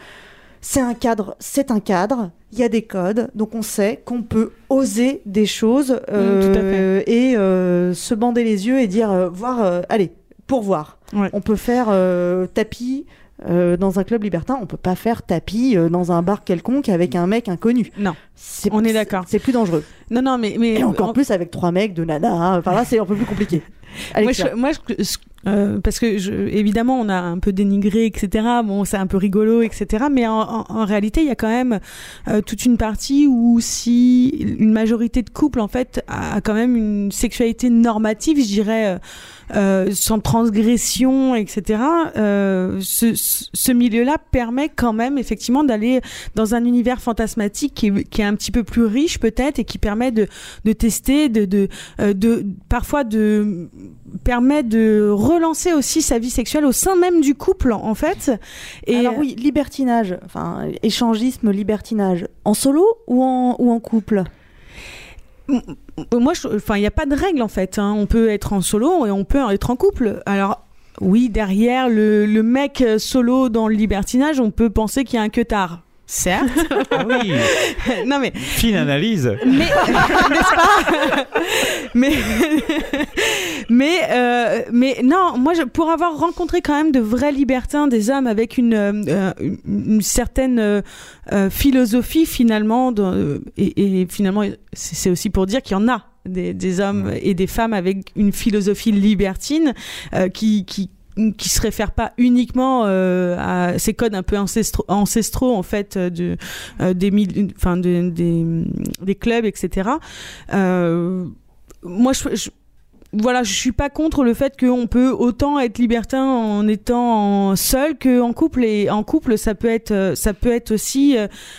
c'est un cadre, c'est un cadre. Il y a des codes, donc on sait qu'on peut oser des choses euh, fait. et euh, se bander les yeux et dire, euh, voir, allez, pour voir. Ouais. On peut faire tapis euh, dans un club libertin, on peut pas faire tapis euh, dans un bar quelconque avec un mec inconnu. Non. On est d'accord. C'est plus dangereux. non non mais mais Et encore en- plus avec trois mecs de nana. Enfin là, c'est un peu plus compliqué. moi, Alexia. je, moi je- ce- euh, parce que je, évidemment on a un peu dénigré etc bon c'est un peu rigolo etc mais en, en- en réalité il y a quand même euh, toute une partie où si une majorité de couples en fait a, a quand même une sexualité normative je dirais euh, euh, sans transgression etc euh, ce, ce- milieu-là permet quand même effectivement d'aller dans un univers fantasmatique qui est, qui est un petit peu plus riche peut-être et qui permet de, de tester de, de, euh, de parfois de permet de relancer aussi sa vie sexuelle au sein même du couple, en fait. Et Alors oui, libertinage, enfin échangisme, libertinage, en solo ou en, ou en couple? Moi, je- enfin, il n'y a pas de règle en fait. hein. On peut être en solo et on peut être en couple. Alors. Oui, derrière le, le mec euh, solo dans le libertinage, on peut penser qu'il y a un queutard. Certes. Ah oui, non mais fine analyse. mais n'est-ce pas? Mais mais euh, mais non moi je, pour avoir rencontré quand même de vrais libertins des hommes avec une euh, une, une certaine euh, philosophie finalement et, et finalement c'est c'est aussi pour dire qu'il y en a des, des hommes et des femmes avec une philosophie libertine euh, qui qui qui se réfère pas uniquement euh, à ces codes un peu ancestraux, en fait euh, euh, de- des clubs etc moi je, je- voilà, je suis pas contre le fait qu'on peut autant être libertin en étant seul que en couple et en couple ça peut être ça peut être aussi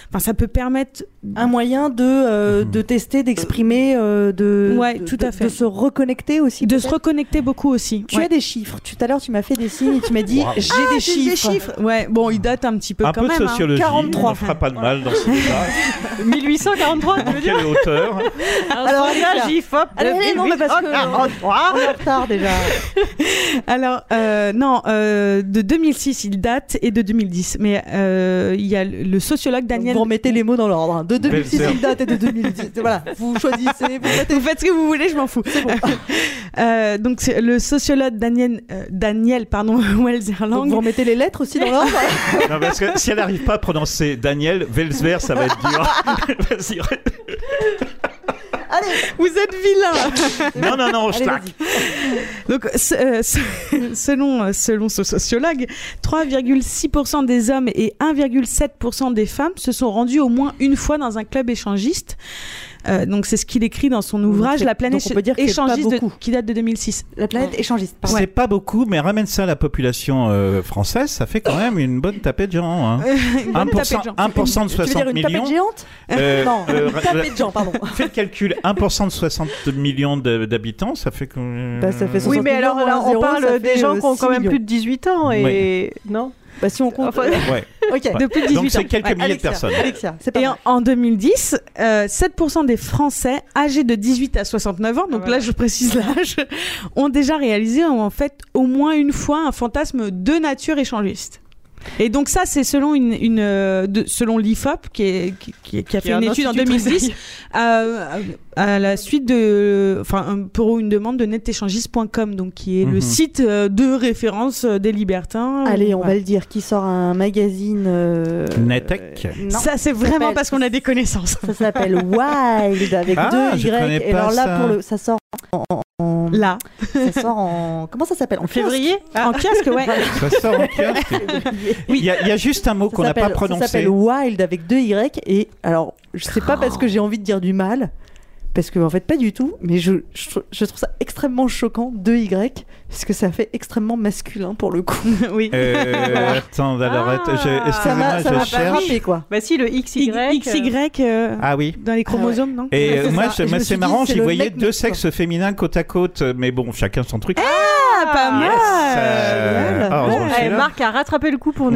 enfin ça peut permettre Un moyen de, euh, de tester, d'exprimer, euh, de, Ouais, de- tout de- à fait. de se reconnecter aussi. de se reconnecter beaucoup aussi. Tu Ouais. as des chiffres. Tout à l'heure, tu m'as fait des signes et tu m'as dit Wow. j'ai Ah, des, j'ai chiffres. des chiffres. Ouais, bon, ils datent un petit peu Un quand peu de même. hein. sociologie 43. ne fera pas de mal dans ce cas. 1843, tu veux dire Quelle hauteur Alors, là. J-Fop Allez, allez, non, mais parce que on est en retard déjà. Alors, euh, non, euh, de 2006, il date, et de 2010. Mais euh, il y a le le sociologue Daniel. Vous remettez les mots dans l'ordre. De 2006, Belzer. il date et de 2010. Voilà, vous choisissez. Vous mettez... Vous faites ce que vous voulez, je m'en fous. Euh, donc, c'est le sociologue Daniel, euh, Daniel pardon. Donc, vous remettez les lettres aussi dans l'ordre. Non, parce que si elle n'arrive pas à prononcer Daniel, Velsver, ça va être dur. Vas-y. Allez, Vous êtes vilain. Non, non, non, je allez, claque. Donc, euh, selon, euh, selon ce sociologue, 3,6% des hommes et 1,7% des femmes se sont rendus au moins une fois dans un club échangiste. Euh, donc, c'est ce qu'il écrit dans son ouvrage La planète on peut dire échangiste de- qui date de 2006. La planète échangiste. pardon. C'est pas beaucoup, mais ramène ça à la population euh, française, ça fait quand même une bonne tapée de gens. Hein. Une bonne 1%, tapée de gens. 1% de Tu veux 60 dire une tapette millions. géante Euh, Non, euh, une tapée de gens, pardon. Fais le calcul, 1% de 60 millions d'habitants, ça fait que... Bah, ça fait Oui, 60 mais alors millions là, on parle des gens euh, qui ont 6 quand même millions. plus de 18 ans et. Non? Bah, si on compte. Enfin, Ouais. Ok. Ouais. Depuis 18 Donc c'est quelques Ouais, milliers de personnes. Alexia, c'est pas Et en, en 2010, euh, 7% des Français âgés de 18 à 69 ans, donc Voilà. là je précise l'âge, ont déjà réalisé en fait au moins une fois un fantasme de nature échangiste. Et donc ça, c'est selon une, une euh, de- selon l'IFOP qui, est- qui, qui- qui a fait une un étude en institut très 2010 sérieux. à, à la suite de, enfin pour une demande de netéchangiste.com, donc qui est Mhm. le site euh, de référence euh, des libertins. Allez, on va le dire. Qui sort un magazine. euh, Netech. euh, non. Ça, c'est vraiment parce qu'on a des connaissances. Ça s'appelle Wild avec Ah, deux je Y. Et alors là, ça. pour le, ça sort en, en- Là, ça sort en comment ça s'appelle? En Février? En kiosque, ouais. Ça sort en kiosque. Oui. Il y, a- il y a juste un mot qu'on n'a pas s'appelle- Ça prononcé. s'appelle Wild avec deux Y. Et alors, je sais pas parce que j'ai envie de dire du mal. Parce que en fait pas du tout, mais je, je, trou- je trouve ça extrêmement choquant, 2Y, parce que ça fait extrêmement masculin pour le coup. oui. Euh, attends, alors, Ah. attends, je- ça excusez-moi, je pas cherche. frappé quoi. Bah si, le XY. XY euh, Ah oui. dans les chromosomes, non Et Ouais, euh, c'est moi, je- moi, c'est marrant, j'y voyais deux sexes féminins côte à côte, mais bon, chacun son truc. Ah, pas mal Yes, euh, ah, que je suis Eh. Marc a rattrapé le coup pour euh,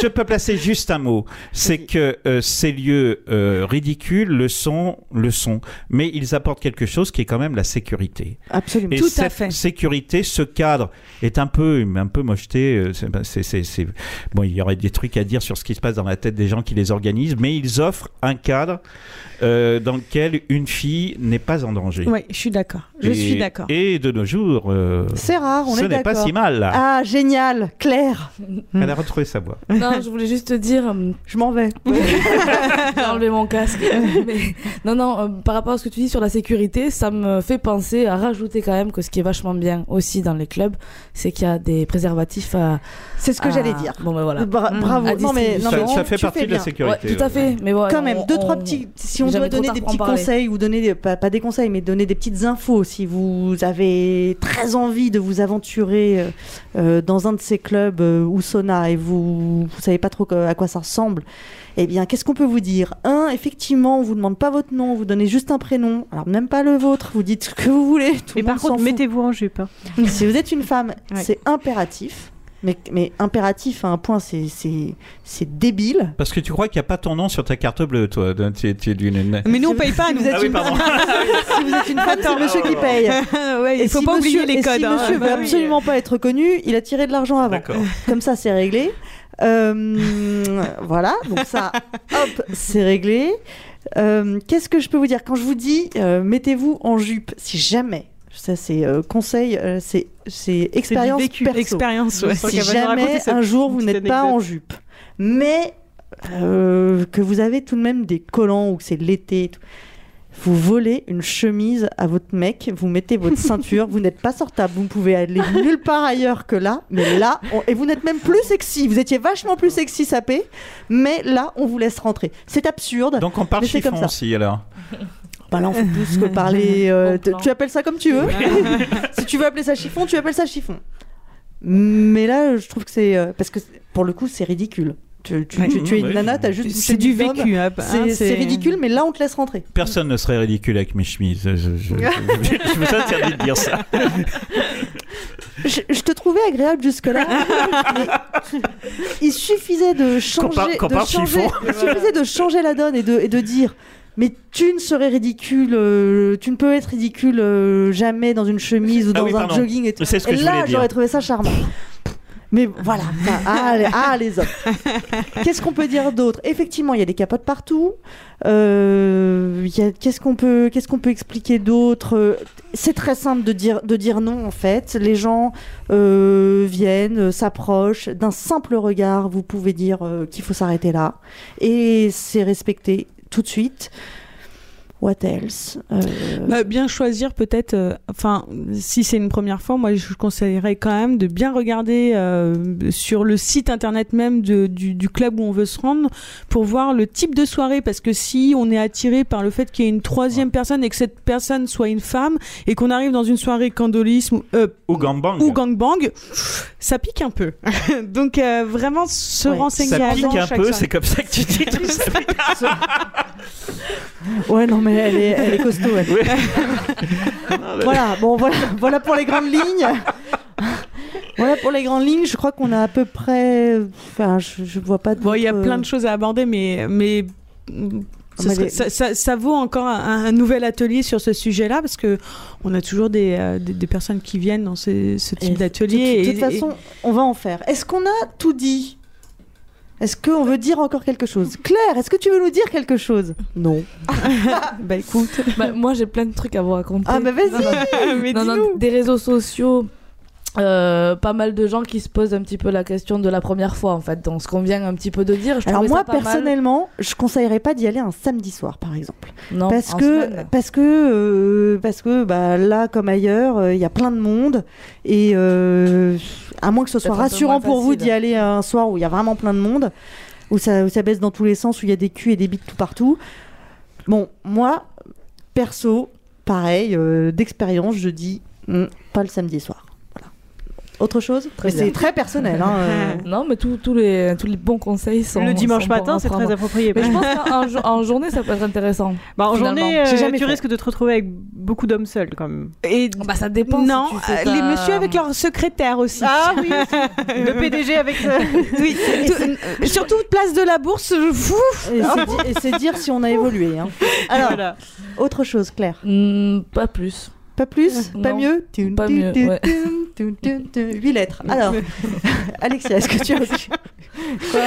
je peux placer juste un mot. C'est que euh, ces lieux euh, ridicules le sont, le sont, mais ils apportent quelque chose qui est quand même la sécurité. Absolument. Et Tout à cette fait. sécurité, ce cadre est un peu, un peu mocheté. euh, c'est- c'est- c'est- c'est- Bon, il y aurait des trucs à dire sur ce qui se passe dans la tête des gens qui les organisent, mais ils offrent un cadre euh, dans lequel une fille n'est pas en danger. Oui, je suis d'accord. Je Et- suis d'accord. Et de nos jours, euh, C'est rare, on ce est n'est pas si mal. Là. Ah génial, Claire, Elle a retrouvé sa voix. Non, je voulais juste te dire, euh, je m'en vais. j'ai enlevé mon casque. Mais- non, non, euh, par rapport à ce que tu dis sur la sécurité, ça me fait penser à rajouter quand même que ce qui est vachement bien aussi dans les clubs, c'est qu'il y a des préservatifs à. C'est ce que à- j'allais dire. Bon, ben voilà. Bra- Mm. bravo. À Non mais, non, ça, mais ça fait partie fais de la sécurité. Ouais, tout à fait. Mais voilà, Quand même, on- deux trois petits. Si on doit donner des petits conseils ou donner des, pas, pas des conseils, mais donner des petites infos. Si vous avez très envie de vous aventurer euh, euh, dans un de ces clubs euh, ou sauna et vous vous savez pas trop à quoi ça ressemble, eh bien, qu'est-ce qu'on peut vous dire? Un, effectivement, on vous demande pas votre nom, vous donnez juste un prénom, alors même pas le vôtre, vous dites ce que vous voulez. Tout Mais le par monde s'en contre, fout. mettez-vous en jupe. hein. Si vous êtes une femme, Ouais. c'est impératif. Mais, mais impératif à un point, c'est- c'est c'est débile. Parce que tu crois qu'il n'y a pas ton nom sur ta carte bleue, toi. Tu es, tu es d'une. Mais nous, on paye pas, Si nous. vous êtes Ah oui, une- pardon. si vous êtes une femme, c'est monsieur qui paye. ouais, il Et faut si pas monsieur- oublier les et codes. Si hein. monsieur Bah veut oui. absolument pas être connu, il a tiré de l'argent avant. D'accord. Comme ça, c'est réglé. Euh, voilà, donc ça, hop, c'est réglé. Euh, Qu'est-ce que je peux vous dire? Quand je vous dis euh, mettez-vous en jupe, si jamais, ça c'est euh, conseil, euh, c'est expérience expérience, ouais. Si raconter jamais un jour vous n'êtes pas en jupe, mais euh, que vous avez tout de même des collants ou que c'est l'été, et tout, vous volez une chemise à votre mec, vous mettez votre ceinture, vous n'êtes pas sortable, vous ne pouvez aller nulle part ailleurs que là, mais là, on- et vous n'êtes même plus sexy, vous étiez vachement plus sexy sapé, mais là, on vous laisse rentrer. C'est absurde. Donc on parle c'est comme chiffon ça. aussi, alors. Bah là, on fait plus que parler. euh, tu appelles ça comme tu veux. si tu veux appeler ça chiffon, tu appelles ça chiffon. Mais là, je trouve que c'est. euh, parce que pour le coup, c'est ridicule. Tu, tu- Ouais. tu- tu es une Ouais. nana, t'as juste. une C'est du vécu, hein, C'est hein, c'est c'est- ridicule, mais là, on te laisse rentrer. Personne ne serait ridicule avec mes chemises. Je, je, je, je vous interdis de dire ça. Je, je te trouvais agréable jusque-là. il suffisait de changer, de changer, il suffisait de changer la donne et de, et de dire. Mais tu ne serais ridicule, euh, tu ne peux être ridicule euh, jamais dans une chemise ou Ah dans oui, un pardon. jogging et tout. C'est ce que et je là, j'aurais trouvé ça charmant. Mais voilà, enfin, ah, les, ah, les hommes. Qu'est-ce qu'on peut dire d'autre? Effectivement, il y a des capotes partout. Euh, Qu'est-ce qu'on peut, qu'est-ce qu'on peut expliquer d'autre? C'est très simple de dire, de dire non en fait. Les gens euh, viennent, euh, s'approchent. D'un simple regard, vous pouvez dire euh, qu'il faut s'arrêter là. Et c'est respecté tout de suite. What else? Euh, Bah, bien choisir peut-être, euh, enfin, si c'est une première fois, moi je conseillerais quand même de bien regarder euh, sur le site internet même de- du, du club où on veut se rendre pour voir le type de soirée, parce que si on est attiré par le fait qu'il y ait une troisième personne et que cette personne soit une femme et qu'on arrive dans une soirée candolisme ou, euh, Ou gangbang. ou gangbang, ça pique un peu. Donc euh, vraiment se Ouais. renseigner Ça pique avant un peu, c'est comme ça que tu dis tout ça. Ouais, non, mais elle est, elle est costaud. elle. voilà, bon, voilà, voilà pour les grandes lignes. voilà pour les grandes lignes. Je crois qu'on a à peu près. Enfin, je, je vois pas. Bon, il y a plein de choses à aborder, mais, mais serait- ça, ça- ça vaut encore un, un nouvel atelier sur ce sujet-là, parce que on a toujours des, euh, des, des personnes qui viennent dans ce, ce type Et d'atelier. De, et- toute façon, on va en faire. Est-ce qu'on a tout dit? Est-ce qu'on veut dire encore quelque chose? Claire, est-ce que tu veux nous dire quelque chose? Non. bah écoute. Bah, moi, j'ai plein de trucs à vous raconter. Ah, bah vas-y Non, non. Mais Non, des réseaux sociaux. Euh, pas mal de gens qui se posent un petit peu la question de la première fois en fait donc ce qu'on vient un petit peu de dire je Alors moi ça pas mal. personnellement, je conseillerais pas d'y aller un samedi soir par exemple. non parce que semaine. parce que euh, parce que bah là comme ailleurs euh, il y a plein de monde et à moins que ce soit rassurant pour vous d'y aller un soir où il y a vraiment plein de monde où ça où ça baisse dans tous les sens où il y a des culs et des bites tout partout bon moi perso pareil d'expérience je dis hmm, pas le samedi soir autre chose c'est très personnel hein, euh. non mais tous les tous les bons conseils sont Le dimanche sont matin, c'est très approprié. mais je pense qu'en jo- en journée ça peut être intéressant Bah, en finalement. journée, euh, jamais tu fait. risques de te retrouver avec beaucoup d'hommes seuls, quand même. Et bah ça dépend si non, tu fais euh, les messieurs avec leur secrétaire aussi. Ah oui, le PDG avec oui, tout- surtout place de la bourse, je fou. et c'est dire si on a évolué hein. alors Voilà. autre chose Claire Hmm, pas plus Pas plus Pas Non, mieux pas mieux, ouais. 8 lettres. Alors, Alexia, est-ce que tu as. Quoi?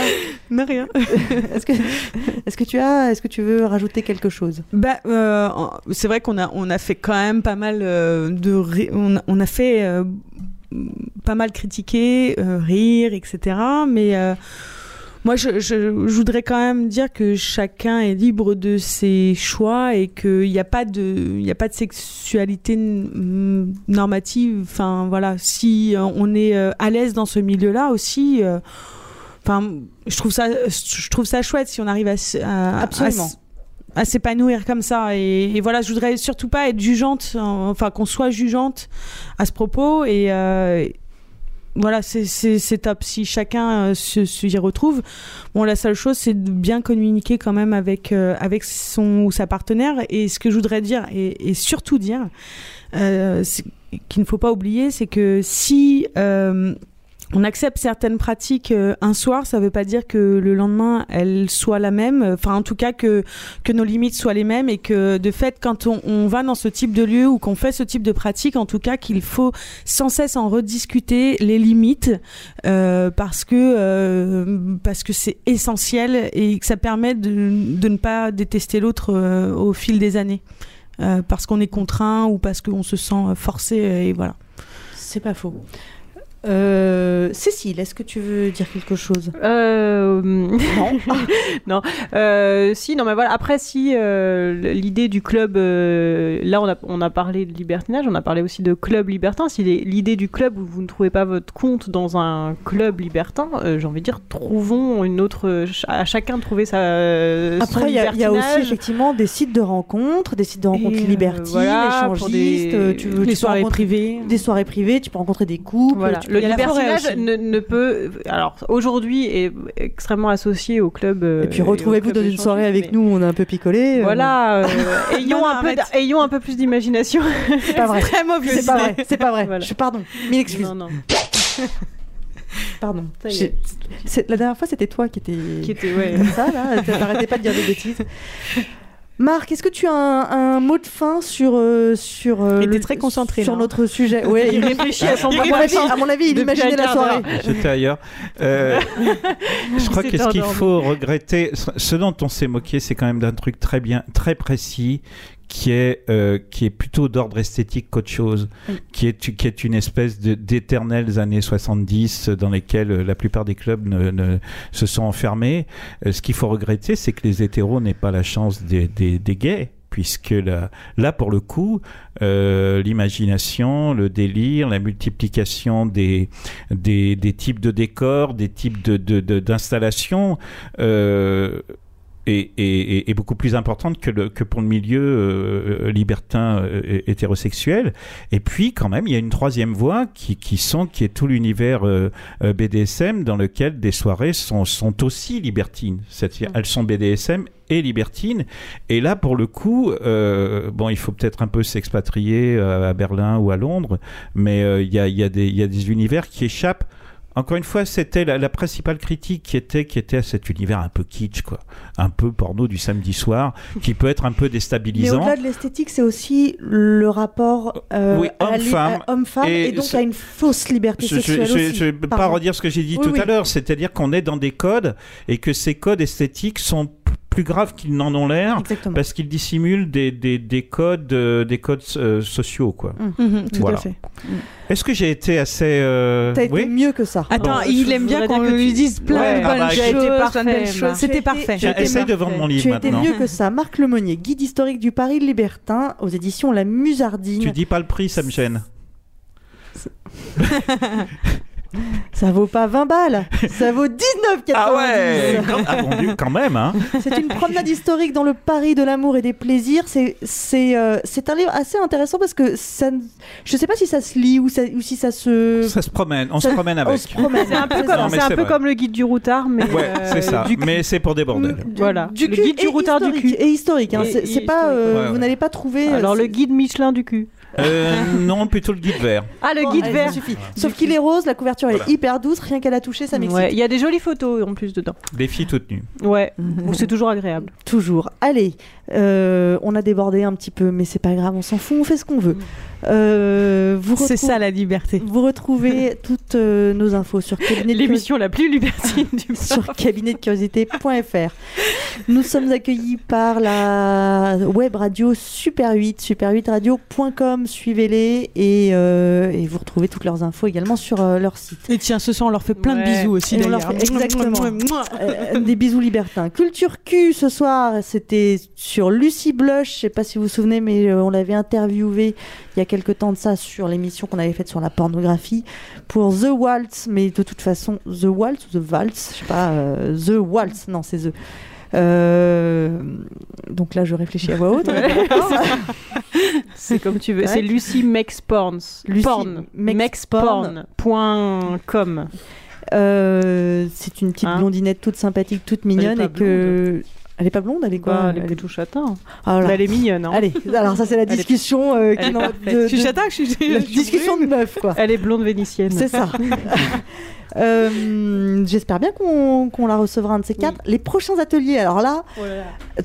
Non, rien. Est-ce que, est-ce que tu as. Est-ce que tu veux rajouter quelque chose? Bah, euh, c'est vrai qu'on a, on a fait quand même pas mal euh, de. On, a- on a fait euh, pas mal critiquer, euh, rire, etc. Mais. Moi, je, je, je voudrais quand même dire que chacun est libre de ses choix et qu'il n'y a pas de, il a pas de sexualité normative. Enfin, voilà, si euh, on est euh, à l'aise dans ce milieu-là aussi, euh, enfin, je trouve ça, je trouve ça chouette si on arrive à, à- Absolument. s'épanouir comme ça. Et, et voilà, je voudrais surtout pas être jugeante, enfin qu'on soit jugeante à ce propos. Et euh, voilà, c'est- top si chacun euh, se, se y retrouve. Bon, la seule chose, c'est de bien communiquer quand même avec euh, avec son ou sa partenaire. Et ce que je voudrais dire et, et surtout dire, euh, qu'il ne faut pas oublier, c'est que si on accepte certaines pratiques euh, un soir, ça veut pas dire que le lendemain elles soient la même. Enfin, en tout cas que nos limites soient les mêmes et que de fait, quand on, va dans ce type de lieu ou qu'on fait ce type de pratique, en tout cas qu'il faut sans cesse en rediscuter les limites euh, parce que euh, parce que c'est essentiel et que ça permet de, ne pas détester l'autre euh, au fil des années. Euh, parce qu'on est contraint ou parce qu'on se sent forcé et voilà. C'est pas faux. Euh, Cécile, est-ce que tu veux dire quelque chose? Euh, non, non. Euh, si, non, mais voilà. Après, si euh, l'idée du club, euh, là, on a, on a parlé de libertinage, on a parlé aussi de club libertin. Si l'idée du club où vous ne trouvez pas votre compte dans un club libertin, euh, j'ai envie de dire, trouvons une autre. À chacun de trouver sa. Après, il y, a- il y a aussi effectivement des sites de rencontres, des sites de rencontres Et, libertines, voilà, échangistes. des- tu, des tu peux soirées privées. Des soirées privées, tu peux rencontrer des couples. Voilà. tu Le libertinage ne, ne peut, alors aujourd'hui est extrêmement associé au club. euh, Et puis retrouvez-vous dans une soirée avec nous, on a un peu picolé. euh. Voilà, euh, ayons, Non, un peu ayons un peu plus d'imagination. C'est pas vrai. C'est pas vrai. C'est pas vrai. Voilà. Je pardon. Mille excuses. Non, non. Pardon. La dernière fois, c'était toi qui étais. Qui était, ouais. Comme ça, là. T'arrêtais pas de dire des bêtises. Marc, est-ce que tu as un, un mot de fin sur euh, sur euh, Il était le- très concentré, sur là, hein. notre sujet Ouais, Il réfléchit à son à boisson avis, à mon avis, il imaginait la soirée. J'étais ailleurs. Euh, je crois que s'est ce qu'il faut regretter, ce- ce dont on s'est moqué, c'est quand même d'un truc très bien, très précis, qui est euh, qui est plutôt d'ordre esthétique qu'autre chose, qui est qui est une espèce d'éternelles années 70 dans lesquelles euh, la plupart des clubs ne, ne- se sont enfermés. Euh, ce qu'il faut regretter, c'est que les hétéros n'aient pas la chance des, des, des gays puisque là, là pour le coup, euh, l'imagination, le délire, la multiplication des, des, des types de décors, des types de, de, de- d'installations, euh, est, est, est beaucoup plus importante que, le, que pour le milieu euh, libertin euh, hétérosexuel. Et puis, quand même, il y a une troisième voie qui, qui, sont, qui est tout l'univers euh, euh, BDSM dans lequel des soirées sont, sont aussi libertines. C'est-à-dire, elles sont BDSM et libertines. Et là, pour le coup, euh, bon, il faut peut-être un peu s'expatrier euh, à Berlin ou à Londres, mais euh, il y, a, y, a y a des univers qui échappent. Encore une fois, c'était la, la principale critique qui était, qui était à cet univers un peu kitsch, quoi. Un peu porno du samedi soir, qui peut être un peu Mais déstabilisant. au-delà de l'esthétique, c'est aussi le rapport euh, Oui, li- homme-femme. à homme-femme et, Et donc à une fausse liberté Je sexuelle ne aussi. vais pas redire ce que j'ai dit Oui, tout oui. à l'heure, c'est-à-dire qu'on est dans des codes et que ces codes esthétiques sont plus graves qu'ils n'en ont l'air parce qu'ils dissimulent des, des, des codes, euh, des codes euh, sociaux. Quoi. Mhm, tout Voilà. à fait. Est-ce que j'ai été assez... euh, T'as été oui mieux que ça. Attends, il aime bien qu'on lui tu- dise plein Ouais, de ah bonnes bah, choses. C'était Tu parfait. Tu essaye de vendre mon livre Tu maintenant. mieux que ça. Marc Lemonnier, guide historique du Paris libertin aux éditions La Musardine. Tu dis pas le prix, ça me gêne. Ça vaut pas 20 balles, ça vaut 19,90. Ah ouais quand, ah, bon, quand même, hein C'est une promenade historique dans le Paris de l'amour et des plaisirs. C'est c'est euh, c'est un livre assez intéressant parce que ça, ne- je sais pas si ça se lit ou, ça- ou si ça se. Ça se promène, on Ça- se promène avec. se promène. C'est un peu, C'est comme. Non, un peu comme le guide du routard, mais Ouais, euh, c'est ça. du. Mais c'est pour des bordels. Du- Voilà. Du Le cul guide du et routard du historique. cul. Et historique. hein. Et- C'est pas. historique. euh, Ouais, Vous n'allez pas trouver. euh, Alors le c'est- guide Michelin du cul. Euh, non, plutôt le guide vert. Ah, le guide allez, vert. ça suffit. Sauf qu'il est rose, la couverture Voilà. est hyper douce, rien qu'à la toucher, ça m'excite. Ouais, il y a des jolies photos en plus dedans. Des filles toutes nues. Ouais, Donc, c'est toujours agréable. Toujours. Allez, euh, on a débordé un petit peu, mais c'est pas grave, on s'en fout, on fait ce qu'on veut. Euh, C'est ça la liberté. Vous retrouvez toutes euh, nos infos sur cabinet de L'émission la plus libertine du sur cabinetdecuriosité.fr. Nous sommes accueillis par la web radio Super 8, super8radio.com. Suivez-les et, euh, et vous retrouvez toutes leurs infos également sur euh, leur site. Et tiens, ce soir, on leur fait plein de bisous aussi on leur fait- exactement. Mouah, mouah, mouah. Euh, des bisous libertins. Culture Q ce soir, c'était sur Lucie Blush. Je sais pas si vous vous souvenez, mais euh, on l'avait interviewée il y a quelque temps de ça sur l'émission qu'on avait faite sur la pornographie pour The Waltz. Mais de toute façon, The Waltz ou The Waltz, je sais pas, euh, The Waltz, non, c'est The. Euh, donc là, je réfléchis à voix haute. C'est comme tu veux. Ouais. C'est Porns. Lucy Porn. Makes Makes Porn. Porn. Point com. Euh, c'est une petite Hein blondinette toute sympathique, toute mignonne et que. Elle est pas blonde, elle est quoi Bah, elle est plutôt châtain. Ah, voilà. Elle est mignonne. hein. Allez, alors ça c'est la discussion euh, qui de- Je suis châtain, je suis- la discussion de meuf quoi. Elle est blonde vénitienne. C'est ça. Euh, J'espère bien qu'on qu'on la recevra un de ces quatre. Les prochains ateliers, alors là,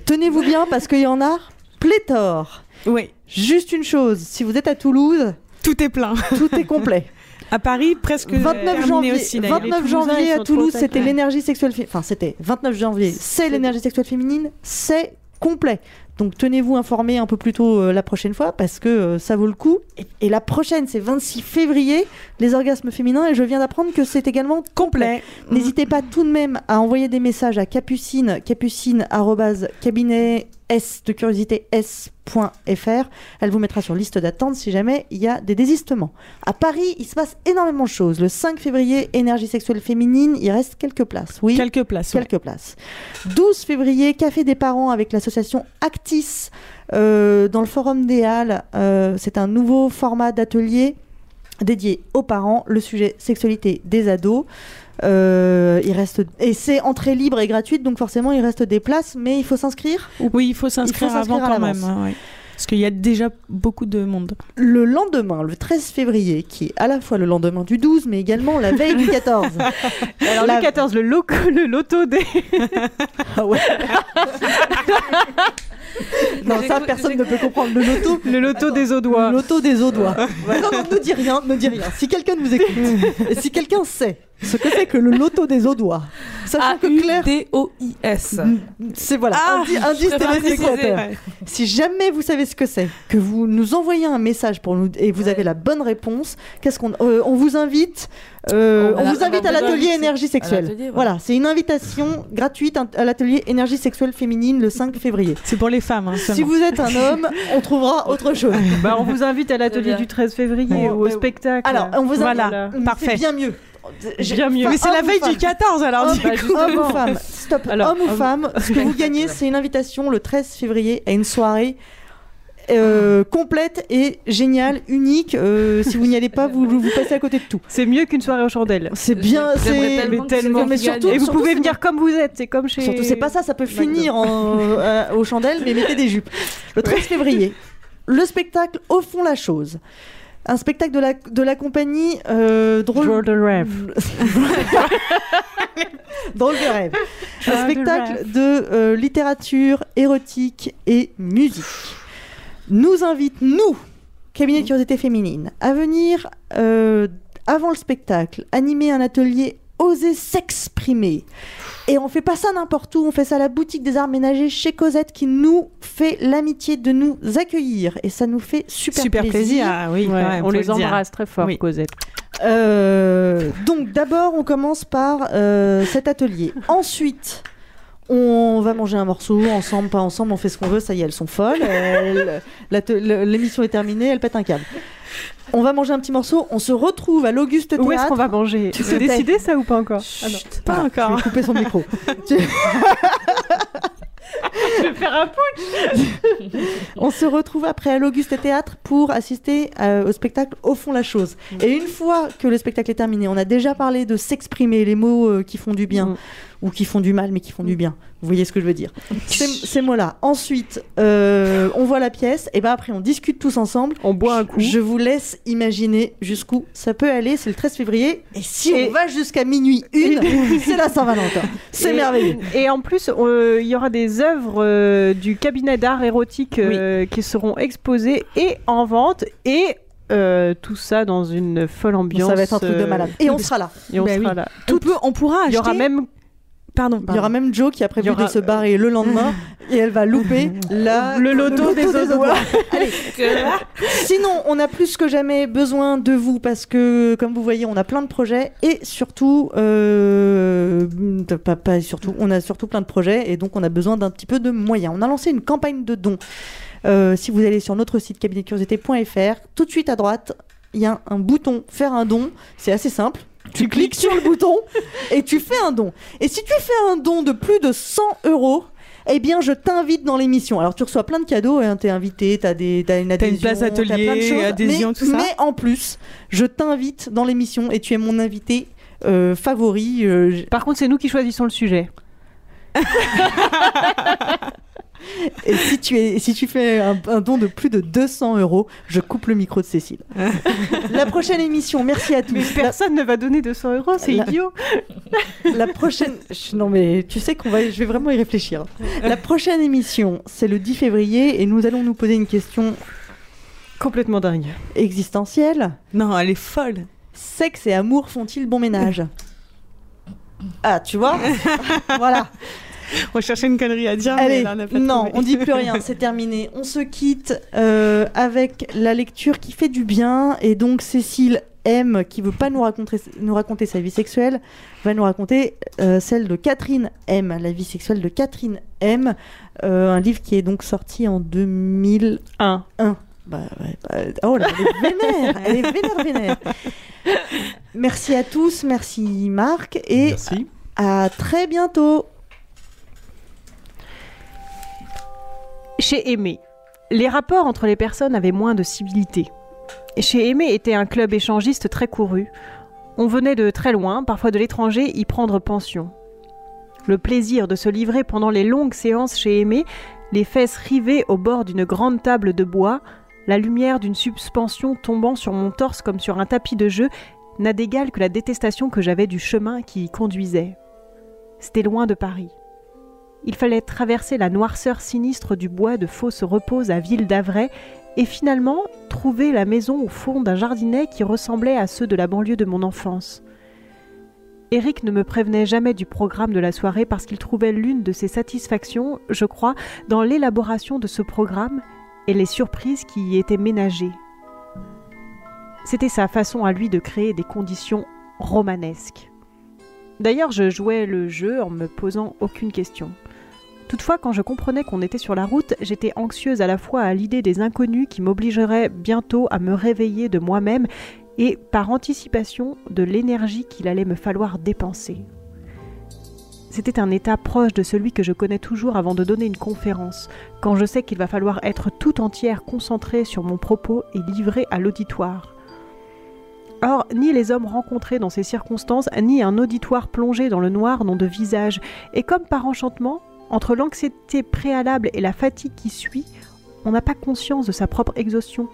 tenez-vous bien parce qu'il y en a pléthore. Oui. Juste une chose, si vous êtes à Toulouse, Tout est plein. tout est complet. À Paris, presque 29 terminé janvier, aussi, d'ailleurs. 29 Les Toulousains, janvier à Toulouse, c'était taquins. l'énergie sexuelle féminine. Enfin, c'était 29 janvier, c'est l'énergie sexuelle féminine, c'est complet. Donc tenez-vous informés un peu plus tôt euh, la prochaine fois parce que euh, ça vaut le coup. Et, et la prochaine, c'est 26 février, les orgasmes féminins. Et je viens d'apprendre que c'est également complet. N'hésitez pas tout de même à envoyer des messages à capucine, capucine cabinet s de curiosité s.fr. Elle vous mettra sur liste d'attente si jamais il y a des désistements. À Paris, il se passe énormément de choses. Le 5 février, énergie sexuelle féminine, il reste quelques places. Oui, Quelques places. ouais. quelques places. 12 février, café des parents avec l'association Actis euh, dans le forum des Halles. Euh, c'est un nouveau format d'atelier dédié aux parents, le sujet sexualité des ados. Euh, il reste et c'est entrée libre et gratuite, donc forcément il reste des places, mais il faut s'inscrire. Oui, il faut s'inscrire avant à quand même. hein, ouais. Parce qu'il y a déjà beaucoup de monde. Le lendemain, le 13 février, qui est à la fois le lendemain du 12, mais également la veille du 14. Alors La- le 14, le, loco, le loto des. Ah ouais. non, ça personne ne peut comprendre. Le loto, le loto des Audois. Le loto des Audois. Non, non, ne dis rien, ne dis rien. Si quelqu'un nous écoute, et si quelqu'un sait ce que c'est que le loto des Audois, sachant que Claire. D-O-I-S. C'est voilà, Ah, indi- indice téléspectateur. ouais. Si jamais vous savez ce que c'est, que vous nous envoyez un message pour nous et vous avez la bonne réponse, qu'est-ce qu'on euh, on vous invite euh, On vous invite on à l'atelier énergie sexuelle. Voilà, c'est une invitation gratuite à l'atelier énergie sexuelle féminine le 5 février. C'est pour les femmes. hein, Si vous êtes un homme, on trouvera autre chose. Bah, on vous invite à l'atelier du 13 février Bon, ou au spectacle. Alors, on vous invite. Voilà. Parfait. C'est bien mieux. Bien mieux. Mais c'est la veille femme du 14 alors. Homme, du coup. homme ou femme Stop. Alors, homme ou homme- femme Ce que vous gagnez, c'est une invitation le 13 février à une soirée. euh, complète et géniale, unique. Euh, si vous n'y allez pas, vous, vous passez à côté de tout. C'est mieux qu'une soirée aux chandelles. C'est bien, c'est tellement tellement. mais surtout-. Et vous surtout, pouvez venir comme vous êtes, c'est comme chez. Surtout, c'est pas ça, ça peut finir en, euh, aux chandelles, mais mettez des jupes. Le 13 février, le spectacle Au fond la chose. Un spectacle de la, de la compagnie euh, Drôle, Drôle de rêve. Drôle de rêve. Drôle Un de spectacle rêve. de euh, littérature, érotique et musique. Nous invite, nous, cabinet de curiosité féminine, à venir, euh, avant le spectacle, animer un atelier Oser s'exprimer. Et on fait pas ça n'importe où, on fait ça à la boutique des arts ménagers chez Cosette qui nous fait l'amitié de nous accueillir. Et ça nous fait super, Super plaisir. ah oui, Ouais, on les le dire. embrasse très fort, Oui. Cosette. Euh, donc d'abord, on commence par euh, cet atelier. Ensuite, on va manger un morceau ensemble, pas ensemble, on fait ce qu'on veut. Ça y est, elles sont folles. L'émission est terminée, elles pètent un câble. On va manger un petit morceau. On se retrouve à l'Auguste Théâtre. Où est-ce qu'on va manger Tu sais. décidé ça ou pas encore Ah non. Pas encore. Je vais couper son micro. Je vais faire un putsch on se retrouve après à l'Auguste Théâtre pour assister euh, au spectacle Au fond la chose. Et une fois que le spectacle est terminé, on a déjà parlé de s'exprimer, les mots euh, qui font du bien Mm. Ou qui font du mal mais qui font du bien. Vous voyez ce que je veux dire Ces, ces mots-là. Ensuite, euh, on voit la pièce et ben après on discute tous ensemble. On boit un coup. Je vous laisse imaginer jusqu'où ça peut aller. C'est le 13 février et si Et- on va jusqu'à minuit une, c'est la Saint-Valentin. C'est merveilleux. Et en plus, euh, il y aura des œuvres euh, du cabinet d'art érotique euh, qui seront exposées et en vente et euh, tout ça dans une folle ambiance. ça va être un truc de malade. Et on sera là. Et on Bah sera oui. là. On, peut, on pourra acheter. Il y aura même Pardon. Il y aura même Joe qui a prévu aura- de se barrer le lendemain et elle va louper la- Le loto des Audois. Allez. Sinon, on a plus que jamais besoin de vous parce que, comme vous voyez, on a plein de projets et surtout, euh, pas, pas surtout, on a surtout plein de projets et donc on a besoin d'un petit peu de moyens. On a lancé une campagne de dons. Euh, si vous allez sur notre site cabinetcuriosité.fr, tout de suite à droite, il y a un bouton faire un don. C'est assez simple. Tu cliques sur le bouton et tu fais un don. Et si tu fais un don de plus de 100 euros, eh bien, je t'invite dans l'émission. Alors, tu reçois plein de cadeaux, hein, t'es invité, t'as des, t'as une adhésion, une place t'as atelier, plein de choses, adhésion, mais, tout ça. Mais en plus, je t'invite dans l'émission et tu es mon invité euh, favori. euh, Par contre, c'est nous qui choisissons le sujet. et si tu es, si tu fais un, un don de plus de 200 euros, je coupe le micro de Cécile. La prochaine émission, merci à tous. Mais personne ne va donner 200 euros, c'est La- idiot. La prochaine. Non, mais tu sais qu'on va. Je vais vraiment y réfléchir. La prochaine émission, c'est le 10 février et nous allons nous poser une question Complètement dingue. existentielle. Non, elle est folle. Sexe et amour font-ils bon ménage? Ah, tu vois? Voilà. On cherchait une connerie à dire, mais Allez, là, on n'a pas non, trouvé. on dit plus rien, c'est terminé. On se quitte euh, avec la lecture qui fait du bien. Et donc, Cécile M, qui veut pas nous raconter, nous raconter sa vie sexuelle, va nous raconter euh, celle de Catherine M, la vie sexuelle de Catherine M. Euh, un livre qui est donc sorti en 2001. Bah, ouais, bah, oh là, elle est vénère, elle est vénère, vénère. Merci à tous, merci Marc, et Merci. à très bientôt. Chez Aimé, les rapports entre les personnes avaient moins de civilité. Chez Aimé était un club échangiste très couru. On venait de très loin, parfois de l'étranger, y prendre pension. Le plaisir de se livrer pendant les longues séances chez Aimé, les fesses rivées au bord d'une grande table de bois, la lumière d'une suspension tombant sur mon torse comme sur un tapis de jeu, n'a d'égal que la détestation que j'avais du chemin qui y conduisait. C'était loin de Paris. Il fallait traverser la noirceur sinistre du bois de Fosse Repose à Ville d'Avray et finalement trouver la maison au fond d'un jardinet qui ressemblait à ceux de la banlieue de mon enfance. Eric ne me prévenait jamais du programme de la soirée parce qu'il trouvait l'une de ses satisfactions, je crois, dans l'élaboration de ce programme et les surprises qui y étaient ménagées. C'était sa façon à lui de créer des conditions romanesques. D'ailleurs, je jouais le jeu en me posant aucune question. Toutefois, quand je comprenais qu'on était sur la route, j'étais anxieuse à la fois à l'idée des inconnus qui m'obligeraient bientôt à me réveiller de moi-même et par anticipation de l'énergie qu'il allait me falloir dépenser. C'était un état proche de celui que je connais toujours avant de donner une conférence, quand je sais qu'il va falloir être tout entière concentrée sur mon propos et livrée à l'auditoire. Or, ni les hommes rencontrés dans ces circonstances, ni un auditoire plongé dans le noir n'ont de visage, et comme par enchantement, entre l'anxiété préalable et la fatigue qui suit, on n'a pas conscience de sa propre exhaustion.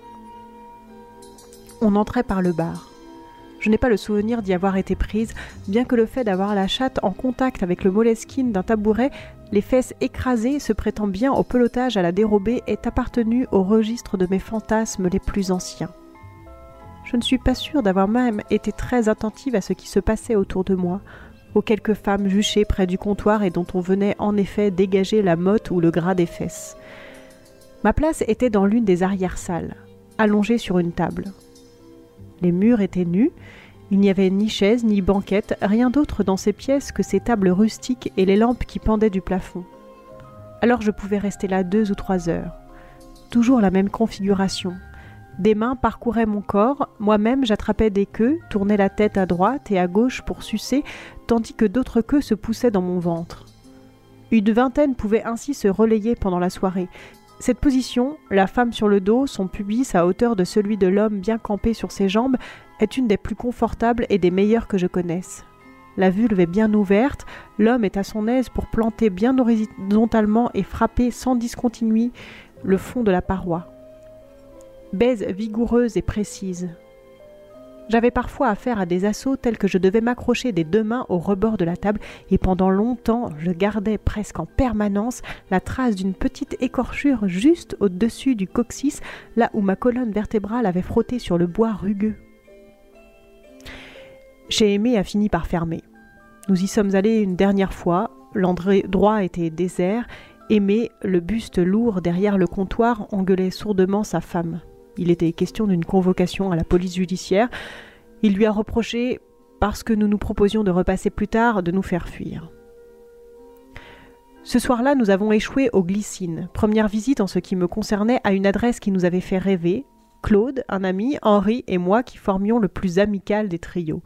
On entrait par le bar. Je n'ai pas le souvenir d'y avoir été prise, bien que le fait d'avoir la chatte en contact avec le moleskine d'un tabouret, les fesses écrasées se prêtant bien au pelotage à la dérobée, ait appartenu au registre de mes fantasmes les plus anciens. Je ne suis pas sûre d'avoir même été très attentive à ce qui se passait autour de moi, aux quelques femmes juchées près du comptoir et dont on venait en effet dégager la motte ou le gras des fesses. Ma place était dans l'une des arrière-salles, allongée sur une table. Les murs étaient nus, il n'y avait ni chaise ni banquette, rien d'autre dans ces pièces que ces tables rustiques et les lampes qui pendaient du plafond. Alors je pouvais rester là deux ou trois heures. Toujours la même configuration. Des mains parcouraient mon corps, moi-même j'attrapais des queues, tournais la tête à droite et à gauche pour sucer, tandis que d'autres queues se poussaient dans mon ventre. Une vingtaine pouvaient ainsi se relayer pendant la soirée. Cette position, la femme sur le dos, son pubis à hauteur de celui de l'homme bien campé sur ses jambes, est une des plus confortables et des meilleures que je connaisse. La vulve est bien ouverte, l'homme est à son aise pour planter bien horizontalement et frapper sans discontinuer le fond de la paroi. Baise vigoureuse et précise. J'avais parfois affaire à des assauts tels que je devais m'accrocher des deux mains au rebord de la table et pendant longtemps je gardais presque en permanence la trace d'une petite écorchure juste au-dessus du coccyx, là où ma colonne vertébrale avait frotté sur le bois rugueux. Chez Aimé a fini par fermer. Nous y sommes allés une dernière fois, l'endroit était désert, Aimé, le buste lourd derrière le comptoir, engueulait sourdement sa femme. Il était question d'une convocation à la police judiciaire. Il lui a reproché, parce que nous nous proposions de repasser plus tard, de nous faire fuir. Ce soir-là, nous avons échoué aux Glycines, première visite en ce qui me concernait à une adresse qui nous avait fait rêver, Claude, un ami, Henri et moi qui formions le plus amical des trios.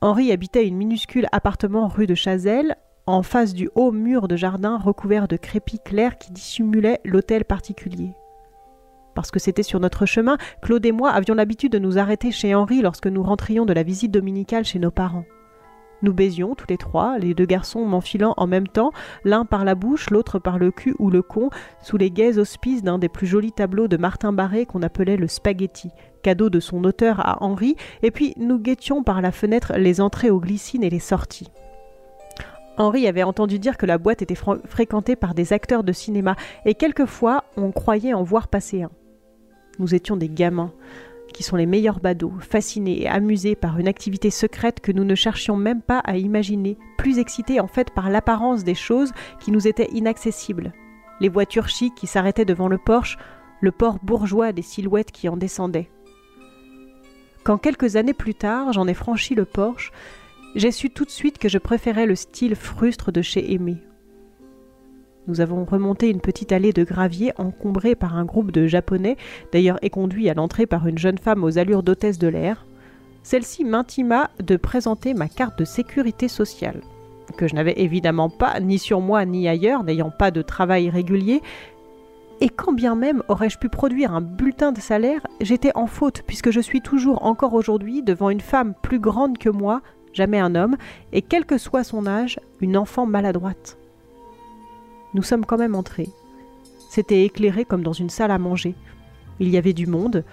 Henri habitait une minuscule appartement rue de Chazelle, en face du haut mur de jardin recouvert de crépis clairs qui dissimulait l'hôtel particulier. Parce que c'était sur notre chemin, Claude et moi avions l'habitude de nous arrêter chez Henri lorsque nous rentrions de la visite dominicale chez nos parents. Nous baisions tous les trois, les deux garçons m'enfilant en même temps, l'un par la bouche, l'autre par le cul ou le con, sous les gais auspices d'un des plus jolis tableaux de Martin Barré qu'on appelait le spaghetti, cadeau de son auteur à Henri, et puis nous guettions par la fenêtre les entrées aux glycines et les sorties. Henri avait entendu dire que la boîte était fr- fréquentée par des acteurs de cinéma, et quelquefois on croyait en voir passer un. Nous étions des gamins, qui sont les meilleurs badauds, fascinés et amusés par une activité secrète que nous ne cherchions même pas à imaginer, plus excités en fait par l'apparence des choses qui nous étaient inaccessibles. Les voitures chics qui s'arrêtaient devant le Porsche, le port bourgeois des silhouettes qui en descendaient. Quand quelques années plus tard j'en ai franchi le Porsche, j'ai su tout de suite que je préférais le style frustre de chez Aimé. Nous avons remonté une petite allée de gravier encombrée par un groupe de Japonais, d'ailleurs éconduit à l'entrée par une jeune femme aux allures d'hôtesse de l'air. Celle-ci m'intima de présenter ma carte de sécurité sociale, que je n'avais évidemment pas, ni sur moi ni ailleurs, n'ayant pas de travail régulier. Et quand bien même aurais-je pu produire un bulletin de salaire, j'étais en faute, puisque je suis toujours encore aujourd'hui devant une femme plus grande que moi, jamais un homme, et quel que soit son âge, une enfant maladroite. Nous sommes quand même entrés. C'était éclairé comme dans une salle à manger. Il y avait du monde,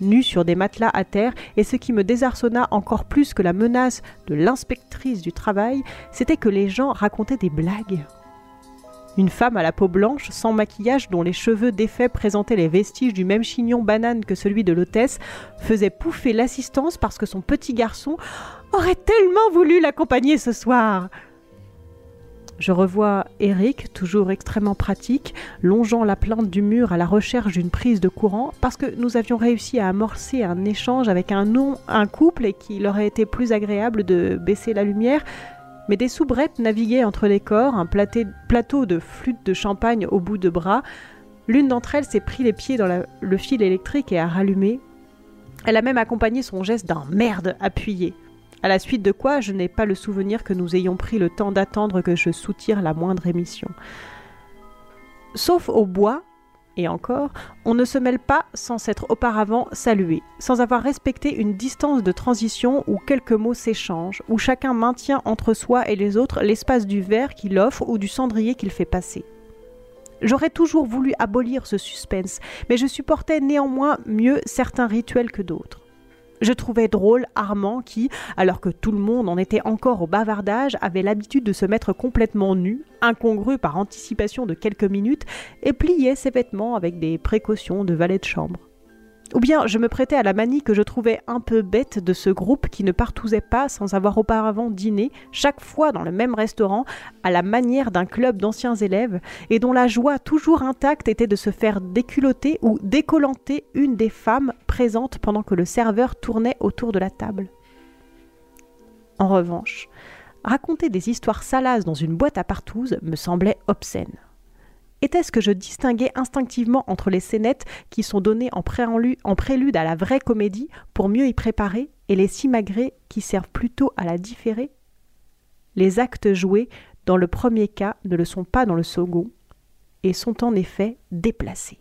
nu sur des matelas à terre, et ce qui me désarçonna encore plus que la menace de l'inspectrice du travail, c'était que les gens racontaient des blagues. Une femme à la peau blanche, sans maquillage, dont les cheveux défaits présentaient les vestiges du même chignon banane que celui de l'hôtesse, faisait pouffer l'assistance parce que son petit garçon aurait tellement voulu l'accompagner ce soir. Je revois Eric, toujours extrêmement pratique, longeant la plante du mur à la recherche d'une prise de courant, parce que nous avions réussi à amorcer un échange avec un, nom, un couple et qu'il aurait été plus agréable de baisser la lumière. Mais des soubrettes naviguaient entre les corps, un plateau de flûte de champagne au bout de bras. L'une d'entre elles s'est pris les pieds dans le fil électrique et a rallumé. Elle a même accompagné son geste d'un merde appuyé. À la suite de quoi, je n'ai pas le souvenir que nous ayons pris le temps d'attendre que je soutire la moindre émission. Sauf au bois, et encore, on ne se mêle pas sans s'être auparavant salué, sans avoir respecté une distance de transition où quelques mots s'échangent, où chacun maintient entre soi et les autres l'espace du verre qu'il offre ou du cendrier qu'il fait passer. J'aurais toujours voulu abolir ce suspense, mais je supportais néanmoins mieux certains rituels que d'autres. Je trouvais drôle Armand qui, alors que tout le monde en était encore au bavardage, avait l'habitude de se mettre complètement nu, incongru par anticipation de quelques minutes, et pliait ses vêtements avec des précautions de valet de chambre. Ou bien je me prêtais à la manie que je trouvais un peu bête de ce groupe qui ne partousait pas sans avoir auparavant dîné, chaque fois dans le même restaurant, à la manière d'un club d'anciens élèves, et dont la joie toujours intacte était de se faire déculoter ou décollanter une des femmes présentes pendant que le serveur tournait autour de la table. En revanche, raconter des histoires salaces dans une boîte à partouze me semblait obscène. Était-ce que je distinguais instinctivement entre les scénettes qui sont données en prélude, en prélude à la vraie comédie pour mieux y préparer et les simagrées qui servent plutôt à la différer Les actes joués dans le premier cas ne le sont pas dans le second et sont en effet déplacés.